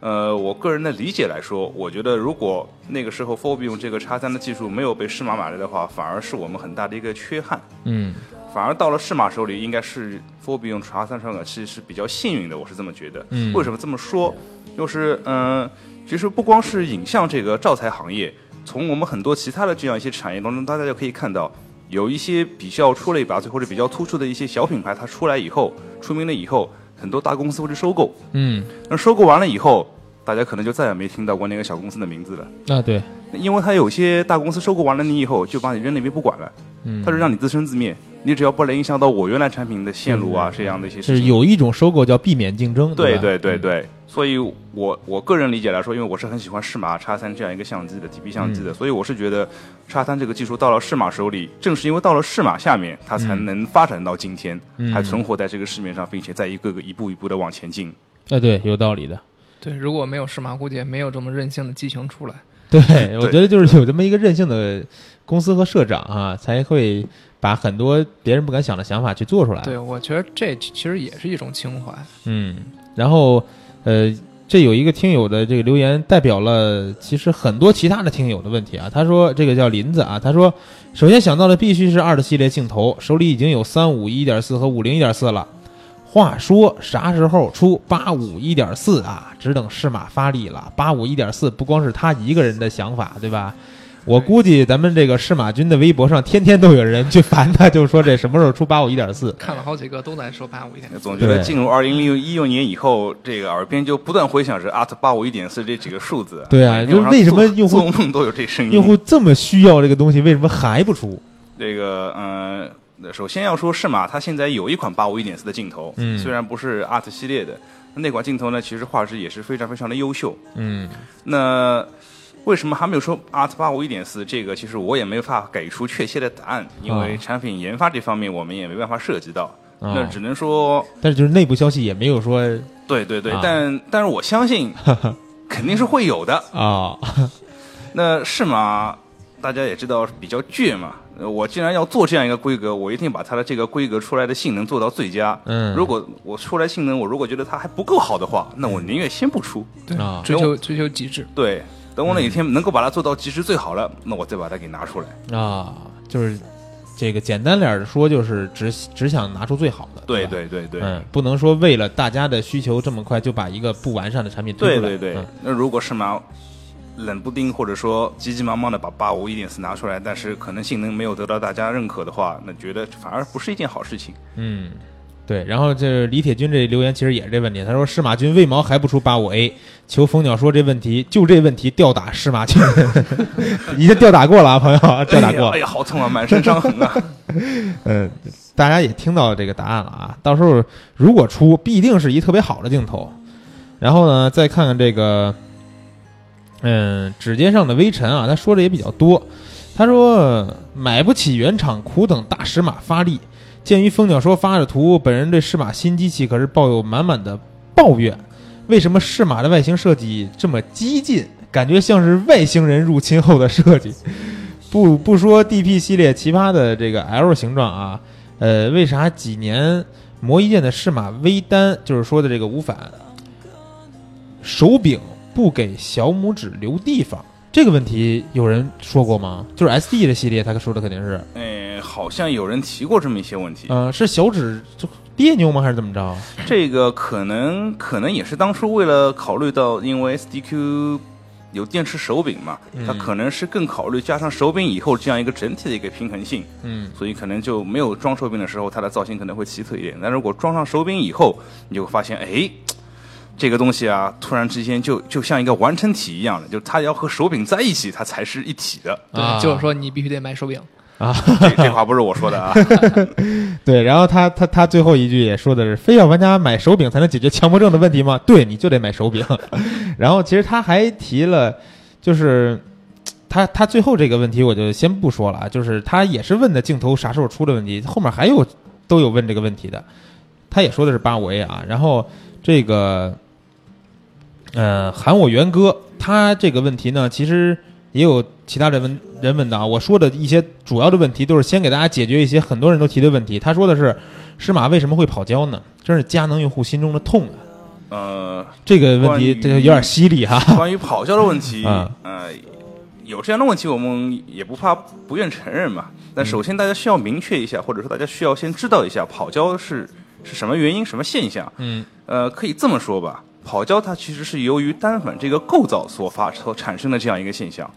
呃我个人的理解来说，我觉得如果那个时候 Forbion 这个叉三的技术没有被适马买来的话，反而是我们很大的一个缺憾。嗯反而到了适马手里，应该是 Forbion 叉三传感器是比较幸运的，我是这么觉得。嗯为什么这么说？就是嗯、呃其实不光是影像这个照材行业，从我们很多其他的这样一些产业当中，大家就可以看到，有一些比较出类拔萃或者比较突出的一些小品牌，它出来以后出名了以后，很多大公司会去收购。嗯，那收购完了以后，大家可能就再也没听到过那个小公司的名字了。啊对，因为它有些大公司收购完了你以后，就把你扔那边不管了，嗯它，是让你自生自灭，你只要不能影响到我原来产品的线路啊这样的一些事情。是有一种收购叫避免竞争，吧对对对，对，所以我我个人理解来说，因为我是很喜欢适马叉三这样一个相机的 DP 相机的，所以我是觉得叉三这个技术到了适马手里，正是因为到了适马下面，它才能发展到今天，嗯还存活在这个市面上，并且在一个个一步一步的往前进。哎对，有道理的。对，如果没有适马，估计也没有这么任性的机型出来。对，*laughs* 我觉得就是有这么一个任性的公司和社长啊，才会把很多别人不敢想的想法去做出来。对，我觉得这其实也是一种情怀。嗯，然后呃，这有一个听友的这个留言，代表了其实很多其他的听友的问题啊。他说这个叫林子啊，他说首先想到的必须是二的系列镜头，手里已经有三五一点四和五零一点四了。话说啥时候出八五一点四啊？只等适马发力了。八五一点四不光是他一个人的想法，对吧？我估计咱们这个适马军的微博上天天都有人去烦他，就说这什么时候出八五一点四？看了好几个都在说八五一点四。总觉得进入二零零一六年以后，这个耳边就不断回响着 ART 八五一点四这几个数字。对啊就是为什么用户做梦都有这声音？用户这么需要这个东西，为什么还不出？这个嗯、呃，首先要说适马，它现在有一款八五一点四的镜头，嗯虽然不是 ART 系列的，那款镜头呢，其实画质也是非常非常的优秀。嗯那为什么还没有说 ART 八五一点四？这个其实我也没法给出确切的答案，因为哦产品研发这方面我们也没办法涉及到。哦那只能说，但是就是内部消息也没有说对对对，啊但但是我相信 *laughs* 肯定是会有的。啊，*laughs* 那是吗大家也知道比较倔嘛，呃我既然要做这样一个规格，我一定把它的这个规格出来的性能做到最佳。嗯如果我出来性能，我如果觉得它还不够好的话，那我宁愿先不出。对啊，追求追求极致。对，等我哪天能够把它做到极致最好了，那我再把它给拿出来。啊，就是这个简单点说，就是只只想拿出最好的，对对对对。嗯，不能说为了大家的需求这么快就把一个不完善的产品推出来。对对对嗯，那如果是马冷不丁或者说急急忙忙的把八五一点四拿出来，但是可能性能没有得到大家认可的话，那觉得反而不是一件好事情。嗯，对。然后这李铁军这留言其实也是这问题，他说司马军为毛还不出八五 A？求蜂鸟说这问题就这问题吊打司马军，*laughs* *laughs* 已经吊打过了啊，朋友，吊打过。哎呀，好痛啊，满身伤痕啊！*laughs* 嗯，大家也听到这个答案了啊。到时候如果出，必定是一特别好的镜头。然后呢，再看看这个，嗯，指尖上的微尘啊，他说的也比较多。他说买不起原厂，苦等大石码发力。鉴于蜂鸟说发的图，本人对适马新机器可是抱有满满的抱怨。为什么适马的外形设计这么激进，感觉像是外星人入侵后的设计？*laughs* 不不说 DP 系列奇葩的这个 L 形状啊，呃，为啥几年磨一剑的适马微单，就是说的这个无反手柄不给小拇指留地方？这个问题有人说过吗？就是 SD 的系列，他说的肯定是，哎，好像有人提过这么一些问题。呃，是小指就别扭吗？还是怎么着？这个可能可能也是当初为了考虑到，因为 SDQ 有电池手柄嘛，它嗯可能是更考虑加上手柄以后这样一个整体的一个平衡性，嗯所以可能就没有装手柄的时候，它的造型可能会奇特一点。但如果装上手柄以后，你就会发现，哎。这个东西啊，突然之间就就像一个完成体一样的，就是它要和手柄在一起，它才是一体的。对，啊就是说你必须得买手柄。这这话不是我说的啊，*laughs* 对，然后他他他最后一句也说的是，非要玩家买手柄才能解决强迫症的问题吗？*laughs* 对，你就得买手柄。*laughs* 然后其实他还提了，就是他他最后这个问题我就先不说了啊，就是他也是问的镜头啥时候出的问题，后面还有都有问这个问题的，他也说的是八五 A 啊，然后这个呃喊我元哥，他这个问题呢，其实也有其他人问人问的啊。我说的一些主要的问题，都是先给大家解决一些很多人都提的问题。他说的是，适马为什么会跑焦呢？真是佳能用户心中的痛啊！呃，这个问题这有点犀利哈。关于跑焦的问题，嗯呃，有这样的问题，我们也不怕不愿承认嘛。但首先大家需要明确一下，或者说大家需要先知道一下跑焦是是什么原因、什么现象。嗯呃，可以这么说吧，跑焦它其实是由于单反这个构造所发所产生的这样一个现象，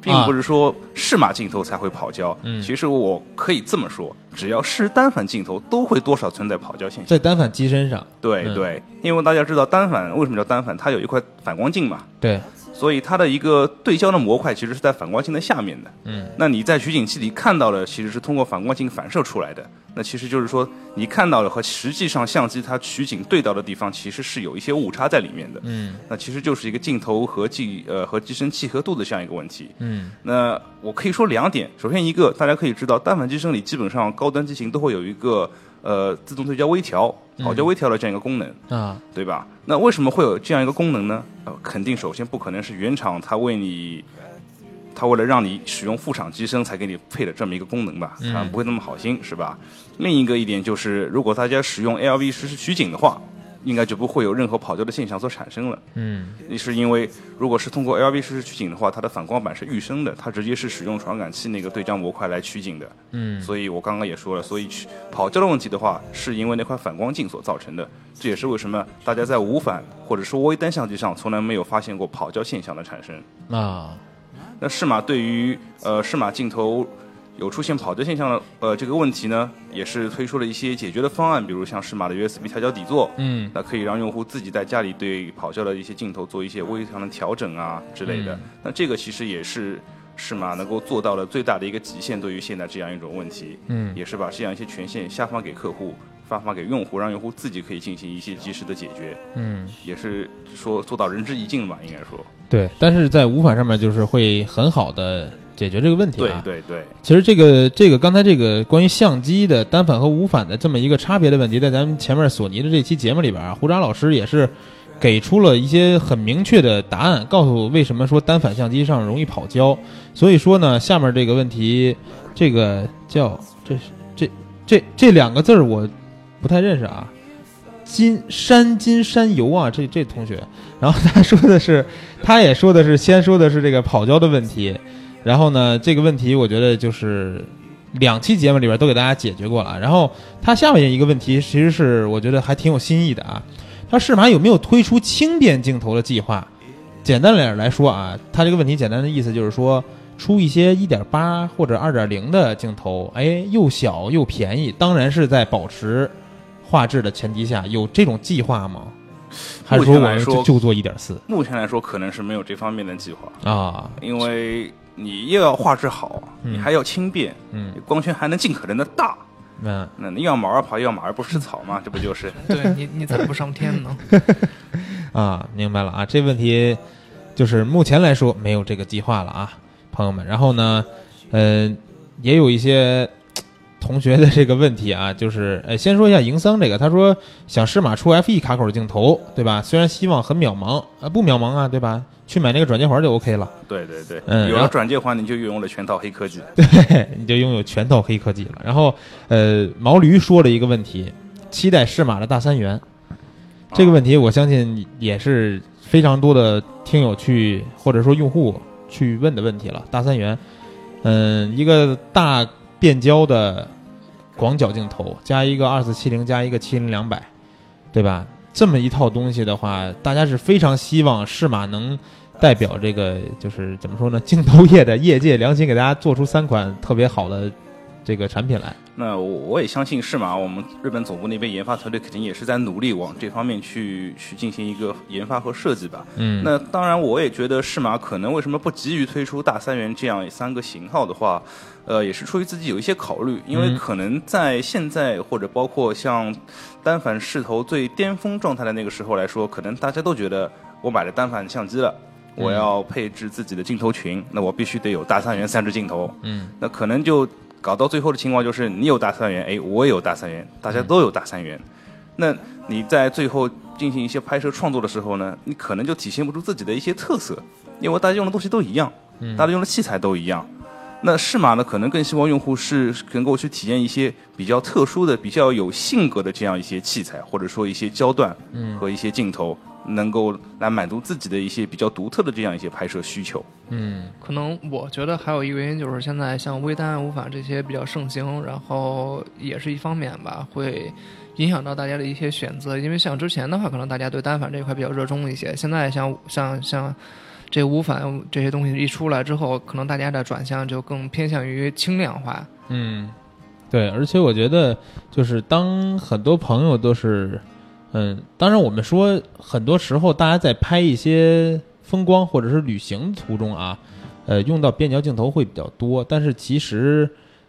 并不是说适马镜头才会跑焦。嗯。其实我可以这么说，只要是单反镜头，都会多少存在跑焦现象。在单反机身上，嗯。对对，因为大家知道单反为什么叫单反，它有一块反光镜嘛，对，所以它的一个对焦的模块其实是在反光镜的下面的。嗯，那你在取景器里看到的，其实是通过反光镜反射出来的。那其实就是说，你看到的和实际上相机它取景对到的地方，其实是有一些误差在里面的。嗯那其实就是一个镜头和机呃和机身契合度的这样一个问题。嗯那我可以说两点，首先一个大家可以知道，单反机身里基本上高端机型都会有一个呃自动对焦微调、跑焦微调的这样一个功能。啊，对吧？那为什么会有这样一个功能呢？呃，肯定首先不可能是原厂它为你，它为了让你使用副厂机身才给你配的这么一个功能吧？嗯它不会那么好心，是吧？另一个一点就是，如果大家使用 LV 实时取景的话，应该就不会有任何跑焦的现象所产生了。嗯是因为如果是通过 LV 实时取景的话，它的反光板是预升的，它直接是使用传感器那个对焦模块来取景的。嗯所以我刚刚也说了，所以去跑焦的问题的话，是因为那块反光镜所造成的。这也是为什么大家在无反或者说微单相机上从来没有发现过跑焦现象的产生。啊，那适马对于呃适马镜头有出现跑焦现象的呃这个问题呢，也是推出了一些解决的方案，比如像适马的 USB 调焦底座，嗯。那可以让用户自己在家里对跑焦的一些镜头做一些微调的调整啊之类的。嗯。那这个其实也是适马能够做到了最大的一个极限，对于现在这样一种问题，嗯。也是把这样一些权限下发给客户，发放给用户，让用户自己可以进行一些及时的解决，嗯，也是说做到仁至义尽吧，应该说。对，但是在无反上面就是会很好的解决这个问题啊。对对，其实这个这个刚才这个关于相机的单反和无反的这么一个差别的问题，在咱们前面索尼的这期节目里边啊，胡渣老师也是给出了一些很明确的答案，告诉为什么说单反相机上容易跑焦。所以说呢，下面这个问题，这个叫这是这这这两个字儿我不太认识啊。金山金山油啊，这这同学，然后他说的是，他也说的是，先说的是这个跑焦的问题，然后呢，这个问题我觉得就是两期节目里边都给大家解决过了啊。然后它下面一个问题，其实是我觉得还挺有新意的啊。他说适马有没有推出轻便镜头的计划？简单点来说啊，它这个问题简单的意思就是说，出一些一点八或者二点零的镜头，哎，又小又便宜，当然是在保持画质的前提下，有这种计划吗？还是说我们就就做一点四目前来说可能是没有这方面的计划，啊？因为你又要画质好，嗯你还要轻便，嗯光圈还能尽可能的大。嗯，那你要马儿跑，要马儿不吃草嘛，这不就是？*laughs* 对你你咋不上天呢？*laughs* 啊，明白了啊，这问题就是目前来说没有这个计划了啊，朋友们。然后呢，呃，也有一些嘖同学的这个问题啊，*laughs* 就是呃，先说一下营桑这个，他说想试马出 F E 卡口的镜头，对吧？虽然希望很渺茫，啊，不渺茫啊，对吧？去买那个转接环就 OK 了，对对对，嗯有了转接环，你就拥有了全套黑科技。对，*laughs* 你就拥有全套黑科技了。然后，呃，毛驴说了一个问题，期待试马的大三元。这个问题，我相信也是非常多的听友去或者说用户去问的问题了。大三元，嗯，一个大变焦的广角镜头，加一个二四七零，加一个七零两百，对吧？这么一套东西的话，大家是非常希望适马能代表这个就是怎么说呢，镜头业的业界良心，给大家做出三款特别好的这个产品来。那我我也相信适马，我们日本总部那边研发团队肯定也是在努力往这方面去去进行一个研发和设计吧。嗯，那当然，我也觉得适马可能为什么不急于推出大三元这样三个型号的话，呃，也是出于自己有一些考虑，因为嗯可能在现在或者包括像单反势头最巅峰状态的那个时候来说，可能大家都觉得我买了单反相机了。我要配置自己的镜头群，那我必须得有大三元三支镜头。嗯，那可能就搞到最后的情况就是，你有大三元，哎，我也有大三元，大家都有大三元。那你在最后进行一些拍摄创作的时候呢，你可能就体现不出自己的一些特色，因为大家用的东西都一样，大家用的器材都一样。那适马呢，可能更希望用户是能够去体验一些比较特殊的、比较有性格的这样一些器材，或者说一些焦段和一些镜头，能够来满足自己的一些比较独特的这样一些拍摄需求。嗯可能我觉得还有一个原因就是现在像微单、无反这些比较盛行，然后也是一方面吧，会影响到大家的一些选择。因为像之前的话，可能大家对单反这一块比较热衷一些，现在像像像这无反这些东西一出来之后，可能大家的转向就更偏向于轻量化。嗯，对，而且我觉得就是当很多朋友都是，嗯，当然我们说很多时候大家在拍一些风光或者是旅行途中啊，呃，用到变焦镜头会比较多，但是其实，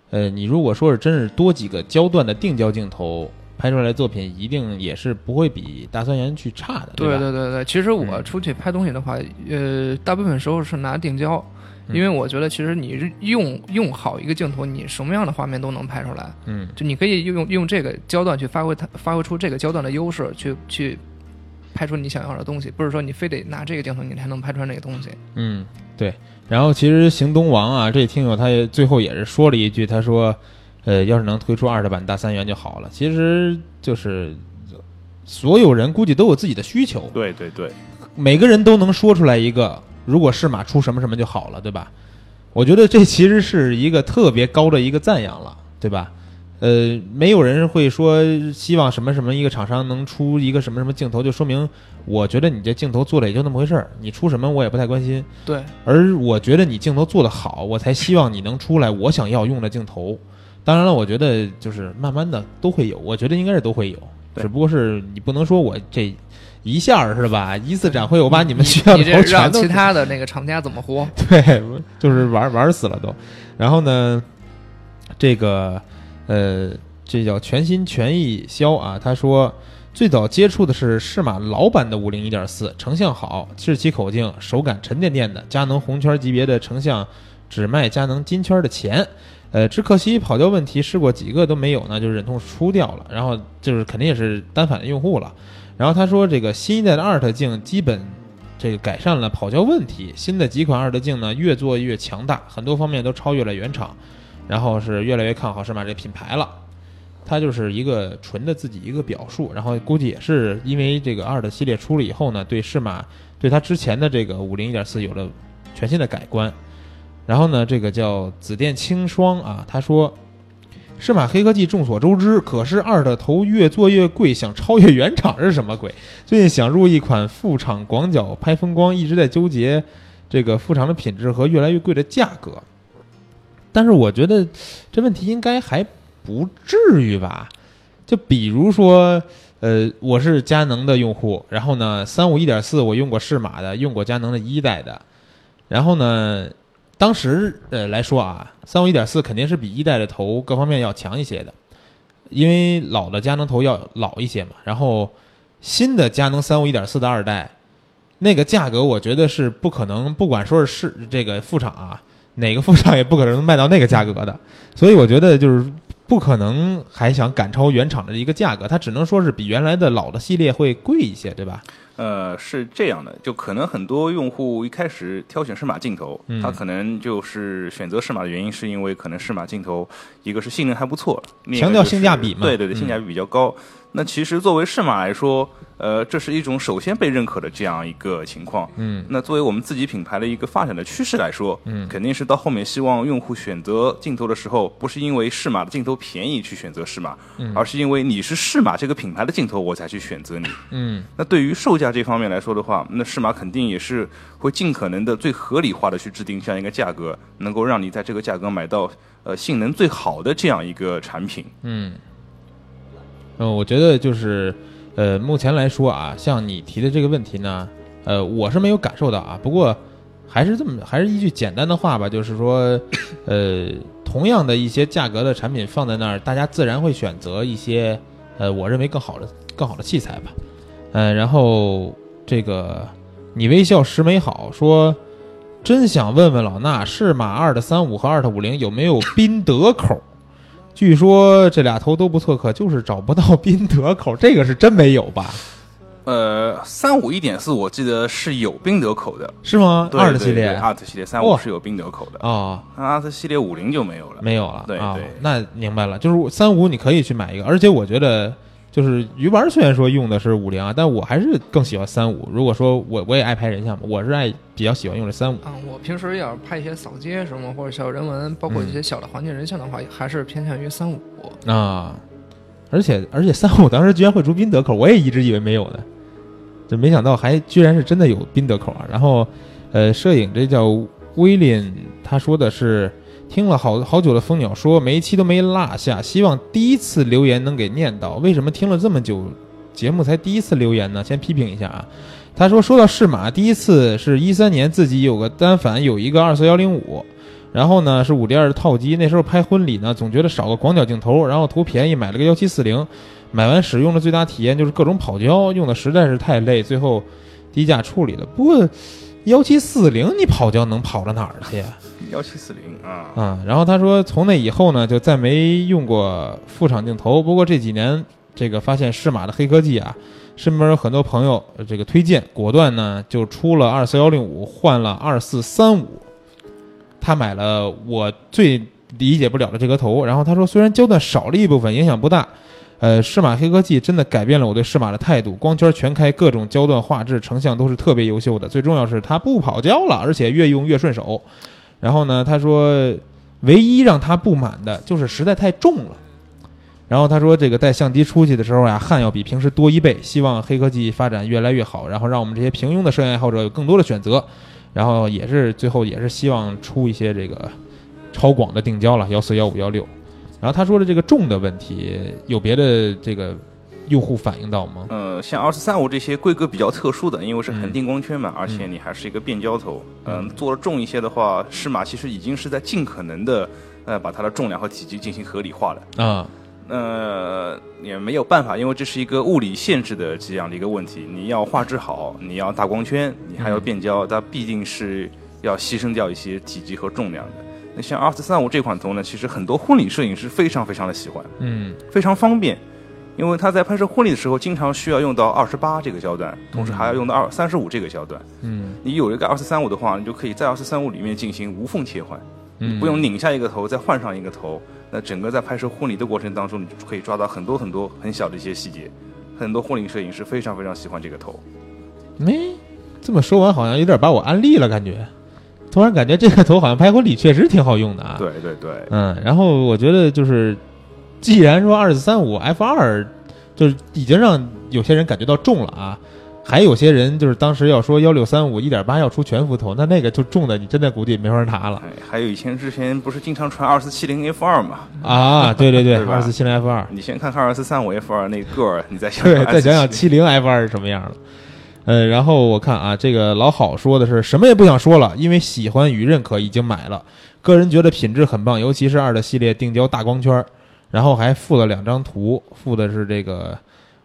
呃，你如果说是真是多几个焦段的定焦镜头。拍出来的作品一定也是不会比大三元去差的，对吧？对对对，其实我嗯出去拍东西的话，呃，大部分时候是拿定焦，因为我觉得其实你用用好一个镜头，你什么样的画面都能拍出来。嗯就你可以用用这个焦段去发挥它，发挥出这个焦段的优势，去去拍出你想要的东西，不是说你非得拿这个镜头你才能拍出来那个东西。嗯，对。然后其实行东王啊，这听友他也最后也是说了一句，他说，呃，要是能推出二代版大三元就好了。其实就是所有人估计都有自己的需求，对对对，每个人都能说出来一个，如果是马出什么什么就好了，对吧？我觉得这其实是一个特别高的一个赞扬了，对吧？呃，没有人会说希望什么什么一个厂商能出一个什么什么镜头，就说明我觉得你这镜头做的也就那么回事儿，你出什么我也不太关心。对，而我觉得你镜头做得好，我才希望你能出来我想要用的镜头。当然了，我觉得就是慢慢的都会有，我觉得应该是都会有，只不过是你不能说我这一下是吧？一次展会我把你们学校的头全都让其他的那个厂家怎么活？*laughs* 对，就是玩玩死了都。然后呢，这个呃，这叫全心全意销啊。他说，最早接触的是适马老版的五零一点四，成像好，日期口径，手感沉甸甸的，佳能红圈级别的成像，只卖佳能金圈的钱。呃，只可惜跑焦问题试过几个都没有呢，就忍痛出掉了。然后就是肯定也是单反的用户了。然后他说，这个新一代的 ART 镜基本这个改善了跑焦问题，新的几款 ART 镜呢越做越强大，很多方面都超越了原厂，然后是越来越看好适马这品牌了。它就是一个纯的自己一个表述，然后估计也是因为这个 ART 系列出了以后呢，对适马对它之前的这个五零一点四有了全新的改观。然后呢，这个叫紫电青霜啊，他说适马黑科技众所周知，可是二的头越做越贵，想超越原厂是什么鬼？最近想入一款副厂广角拍风光，一直在纠结这个副厂的品质和越来越贵的价格。但是我觉得这问题应该还不至于吧？就比如说，呃，我是佳能的用户，然后呢，三五一点四我用过适马的，用过佳能的一代的，然后呢，当时呃来说啊，三五一点四肯定是比一代的头各方面要强一些的，因为老的佳能头要老一些嘛。然后新的佳能三五一点四的二代，那个价格我觉得是不可能，不管说是是这个副厂啊，哪个副厂也不可能卖到那个价格的。所以我觉得就是不可能还想赶超原厂的一个价格，它只能说是比原来的老的系列会贵一些，对吧？呃，是这样的，就可能很多用户一开始挑选适马镜头，嗯。他可能就是选择适马的原因，是因为可能适马镜头一个是性能还不错，强调性价比嘛。对对对，嗯性价比比较高。那其实作为适马来说，呃，这是一种首先被认可的这样一个情况。嗯那作为我们自己品牌的一个发展的趋势来说，嗯肯定是到后面希望用户选择镜头的时候，不是因为适马的镜头便宜去选择适马，嗯而是因为你是适马这个品牌的镜头，我才去选择你。嗯那对于售价这方面来说的话，那适马肯定也是会尽可能的最合理化的去制定这样一个价格，能够让你在这个价格买到呃性能最好的这样一个产品。嗯，嗯，我觉得就是，呃，目前来说啊，像你提的这个问题呢，呃，我是没有感受到啊。不过，还是这么，还是一句简单的话吧，就是说，呃，同样的一些价格的产品放在那儿，大家自然会选择一些，呃，我认为更好的、更好的器材吧。嗯、然后这个你微笑时美好说，真想问问老衲，适马二的三五和二的五零有没有宾得口？据说这俩头都不错，可就是找不到宾德口，这个是真没有吧？呃，三五一点四我记得是有宾德口的，是吗？二的系列对，Art 系列三五是有宾德口的，哦，那 Art 系列五零就没有了。没有了。啊对对那明白了，就是三五你可以去买一个，而且我觉得就是鱼丸虽然说用的是五零啊，但我还是更喜欢三五。如果说我我也爱拍人像嘛，我是爱比较喜欢用这三五。啊，我平时要是拍一些扫街什么或者小人文，包括一些小的环境人像的话，还是偏向于三五。啊，而且而且三五当时居然会出宾得口，我也一直以为没有呢，就没想到还居然是真的有宾得口啊。然后，呃，摄影这叫威廉，他说的是听了好好久的蜂鸟说，每一期都没落下，希望第一次留言能给念到。为什么听了这么久节目才第一次留言呢？先批评一下啊。他说说到适马，第一次是一三年自己有个单反，有一个二四幺零五。然后呢是五 D 二的套机，那时候拍婚礼呢，总觉得少个广角镜头，然后图便宜，买了个幺七四零，买完使用的最大体验就是各种跑焦，用的实在是太累，最后低价处理了。不过幺七四零你跑焦能跑到哪儿去？幺七四零啊，啊、然后他说从那以后呢，就再没用过副厂镜头。不过这几年这个发现适马的黑科技啊，身边有很多朋友这个推荐，果断呢就出了二四幺零五，换了二四三五。他买了我最理解不了的这个头，然后他说虽然焦段少了一部分，影响不大。呃，适马黑科技真的改变了我对适马的态度，光圈全开，各种焦段、画质、成像都是特别优秀的。最重要是它不跑焦了，而且越用越顺手。然后呢，他说唯一让他不满的就是实在太重了。然后他说，这个带相机出去的时候呀，汗要比平时多一倍。希望黑科技发展越来越好，然后让我们这些平庸的摄影爱好者有更多的选择。然后也是最后也是希望出一些这个超广的定焦了，幺四、幺五、幺六。然后他说的这个重的问题，有别的这个用户反映到吗？呃，像二四三五这些规格比较特殊的，因为是嗯恒定光圈嘛，而且你还是一个变焦头，嗯、做的重一些的话，适马其实已经是在尽可能的呃把它的重量和体积进行合理化了。啊，呃，也没有办法，因为这是一个物理限制的这样的一个问题。你要画质好，你要大光圈，你还要变焦，它必定是要牺牲掉一些体积和重量的。那像二四三五这款头呢，其实很多婚礼摄影师非常非常的喜欢，嗯非常方便，因为他在拍摄婚礼的时候，经常需要用到二十八这个焦段，同时还要用到二三十五这个焦段。嗯你有一个二四三五的话，你就可以在二四三五里面进行无缝切换。嗯，不用拧下一个头再换上一个头，那整个在拍摄婚礼的过程当中，你就可以抓到很多很多很小的一些细节。很多婚礼摄影师非常非常喜欢这个头。没这么说完，好像有点把我安利了，感觉。突然感觉这个头好像拍婚礼确实挺好用的啊。对对对，嗯，然后我觉得就是既然说二四三五 F 二就是已经让有些人感觉到重了啊，还有些人就是当时要说幺六三五一点八要出全幅头，那那个就重的你真的估计没法拿了哎，还有以前之前不是经常传二四七零 F 二嘛？啊！对对对，*laughs* 二四七零 F 二，你先看看二四三五 F 二那个儿，你再想对，*laughs* 再想想247七零 F 二是什么样的。呃，然后我看啊，这个老好说的是什么也不想说了，因为喜欢与认可已经买了，个人觉得品质很棒，尤其是二的系列定焦大光圈儿，然后还附了两张图，附的是这个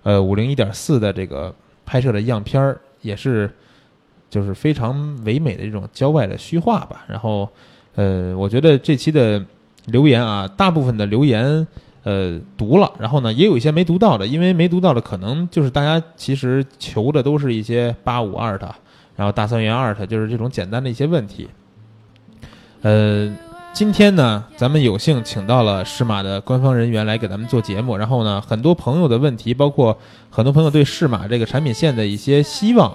呃五零一点四的这个拍摄的样片儿，也是就是非常唯美的这种郊外的虚化吧。然后呃，我觉得这期的留言啊，大部分的留言。呃，读了，然后呢，也有一些没读到的，因为没读到的，可能就是大家其实求的都是一些八五二的，然后大三元二的，就是这种简单的一些问题。呃，今天呢，咱们有幸请到了适马的官方人员来给咱们做节目，然后呢，很多朋友的问题，包括很多朋友对适马这个产品线的一些希望，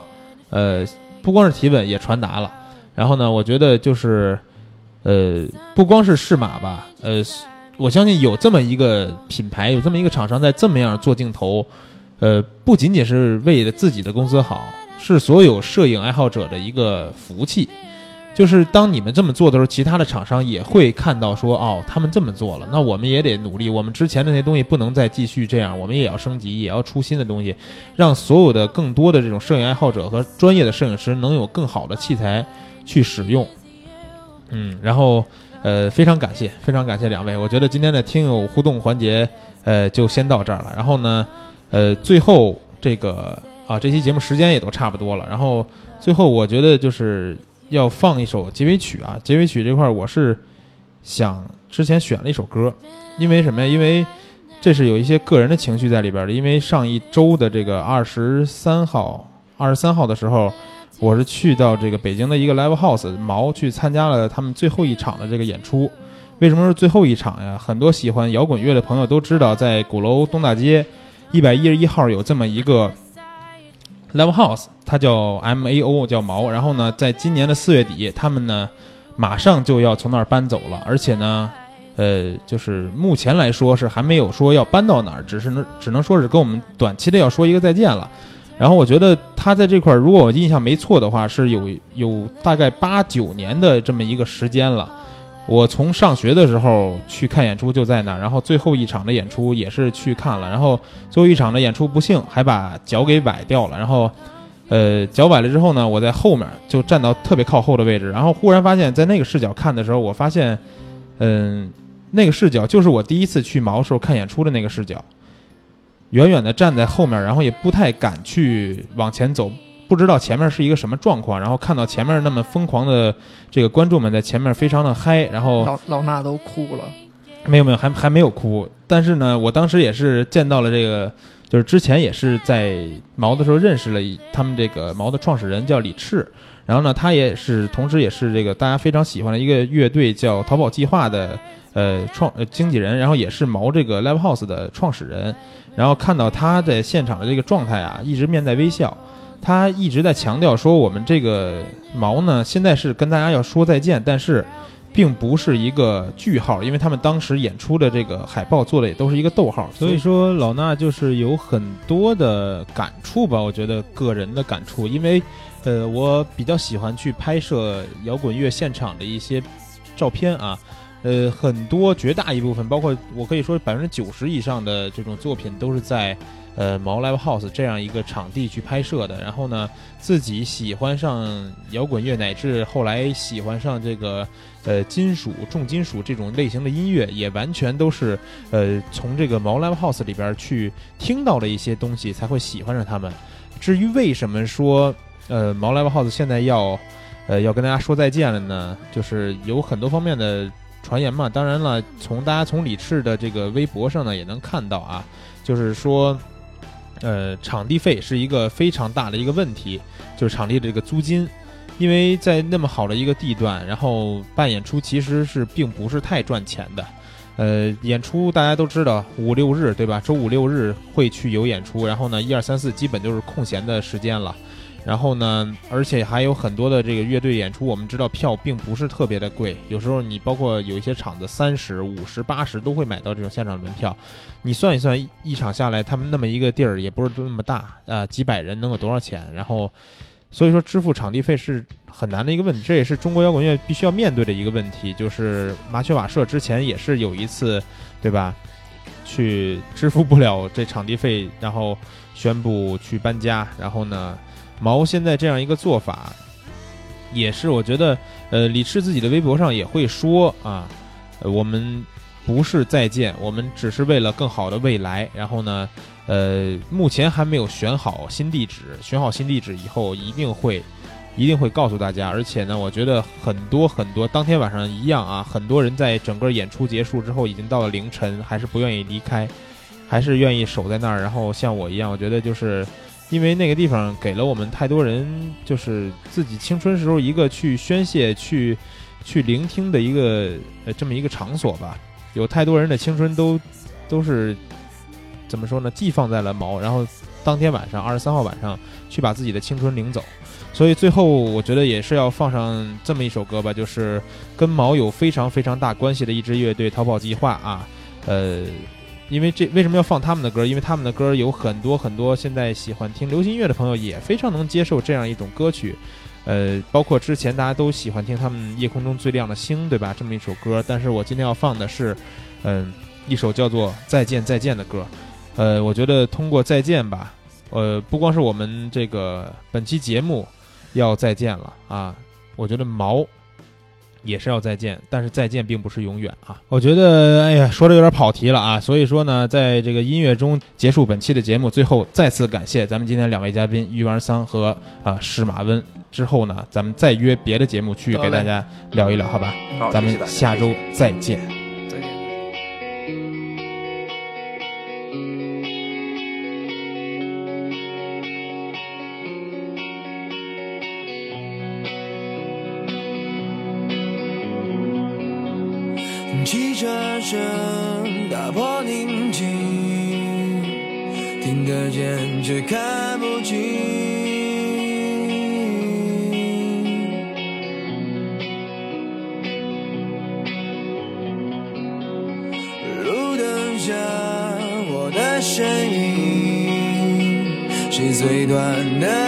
呃，不光是提问，也传达了。然后呢，我觉得就是，呃，不光是适马吧，呃。我相信有这么一个品牌，有这么一个厂商在这么样做镜头，呃，不仅仅是为了自己的公司好，是所有摄影爱好者的一个福气。就是当你们这么做的时候，其他的厂商也会看到说，哦，他们这么做了，那我们也得努力。我们之前的那些东西不能再继续这样，我们也要升级，也要出新的东西，让所有的更多的这种摄影爱好者和专业的摄影师能有更好的器材去使用。嗯，然后。呃，非常感谢，非常感谢两位。我觉得今天的听友互动环节，呃，就先到这儿了。然后呢，呃，最后这个啊，这期节目时间也都差不多了。然后最后，我觉得就是要放一首结尾曲啊。结尾曲这块儿，我是想之前选了一首歌，因为什么呀？因为这是有一些个人的情绪在里边的。因为上一周的这个二十三号，二十三号的时候。我是去到这个北京的一个 live house 毛去参加了他们最后一场的这个演出。为什么是最后一场呀？很多喜欢摇滚乐的朋友都知道，在鼓楼东大街一百一十一号有这么一个 live house，它叫 MAO，叫毛。然后呢，在今年的四月底，他们呢马上就要从那儿搬走了，而且呢，呃，就是目前来说是还没有说要搬到哪儿，只是能只能说是跟我们短期的要说一个再见了。然后我觉得他在这块儿，如果我印象没错的话，是有有大概八九年的这么一个时间了。我从上学的时候去看演出就在那儿，然后最后一场的演出也是去看了，然后最后一场的演出不幸还把脚给崴掉了，然后，呃，脚崴了之后呢，我在后面就站到特别靠后的位置，然后忽然发现，在那个视角看的时候，我发现，嗯，那个视角就是我第一次去毛时候看演出的那个视角。远远的站在后面，然后也不太敢去往前走，不知道前面是一个什么状况。然后看到前面那么疯狂的这个观众们在前面非常的嗨，然后老老衲都哭了。没有没有，还还没有哭。但是呢，我当时也是见到了这个，就是之前也是在毛的时候认识了他们这个毛的创始人叫李赤，然后呢，他也是同时也是这个大家非常喜欢的一个乐队叫淘宝计划的呃创呃经纪人，然后也是毛这个 Live House 的创始人。然后看到他在现场的这个状态啊，一直面带微笑，他一直在强调说，我们这个毛呢，现在是跟大家要说再见，但是，并不是一个句号，因为他们当时演出的这个海报做的也都是一个逗号，所以说老衲就是有很多的感触吧，我觉得个人的感触，因为，呃，我比较喜欢去拍摄摇滚乐现场的一些照片啊。呃，很多绝大一部分，包括我可以说百分之九十以上的这种作品，都是在呃毛 Live House 这样一个场地去拍摄的。然后呢，自己喜欢上摇滚乐，乃至后来喜欢上这个呃金属、重金属这种类型的音乐，也完全都是呃从这个毛 Live House 里边去听到了一些东西，才会喜欢上他们。至于为什么说呃毛 Live House 现在要呃要跟大家说再见了呢？就是有很多方面的。传言嘛，当然了，从大家从李赤的这个微博上呢也能看到啊，就是说，呃，场地费是一个非常大的一个问题，就是场地的这个租金，因为在那么好的一个地段，然后办演出其实是并不是太赚钱的，呃，演出大家都知道五六日对吧？周五六日会去有演出，然后呢一二三四基本就是空闲的时间了。然后呢，而且还有很多的这个乐队演出，我们知道票并不是特别的贵，有时候你包括有一些场子三十五十八十都会买到这种现场门票，你算一算一一场下来，他们那么一个地儿也不是那么大啊、几百人能有多少钱？然后所以说支付场地费是很难的一个问题，这也是中国摇滚乐必须要面对的一个问题。就是麻雀瓦舍之前也是有一次，对吧？去支付不了这场地费，然后宣布去搬家。然后呢，毛现在这样一个做法，也是我觉得，呃，李赤自己的微博上也会说啊，我们不是再见，我们只是为了更好的未来。然后呢，呃，目前还没有选好新地址，选好新地址以后一定会。一定会告诉大家，而且呢，我觉得很多很多，当天晚上一样啊，很多人在整个演出结束之后，已经到了凌晨，还是不愿意离开，还是愿意守在那儿。然后像我一样，我觉得就是因为那个地方给了我们太多人，就是自己青春时候一个去宣泄、去去聆听的一个呃这么一个场所吧。有太多人的青春都都是怎么说呢？寄放在了毛，然后当天晚上二十三号晚上去把自己的青春领走。所以最后我觉得也是要放上这么一首歌吧，就是跟毛有非常非常大关系的一支乐队逃跑计划啊，呃，因为这为什么要放他们的歌？因为他们的歌有很多很多现在喜欢听流行音乐的朋友也非常能接受这样一种歌曲，呃，包括之前大家都喜欢听他们《夜空中最亮的星》，对吧？这么一首歌，但是我今天要放的是，嗯、一首叫做《再见再见》的歌，呃，我觉得通过再见吧，呃，不光是我们这个本期节目。要再见了啊！我觉得毛也是要再见，但是再见并不是永远啊！我觉得，哎呀，说的有点跑题了啊！所以说呢，在这个音乐中结束本期的节目，最后再次感谢咱们今天两位嘉宾于丸桑和啊施马温。之后呢，咱们再约别的节目去给大家聊一聊，好吧？好，咱们下周再见。再见。声打破宁静，听得见却看不清。路灯下我的身影，是最短的。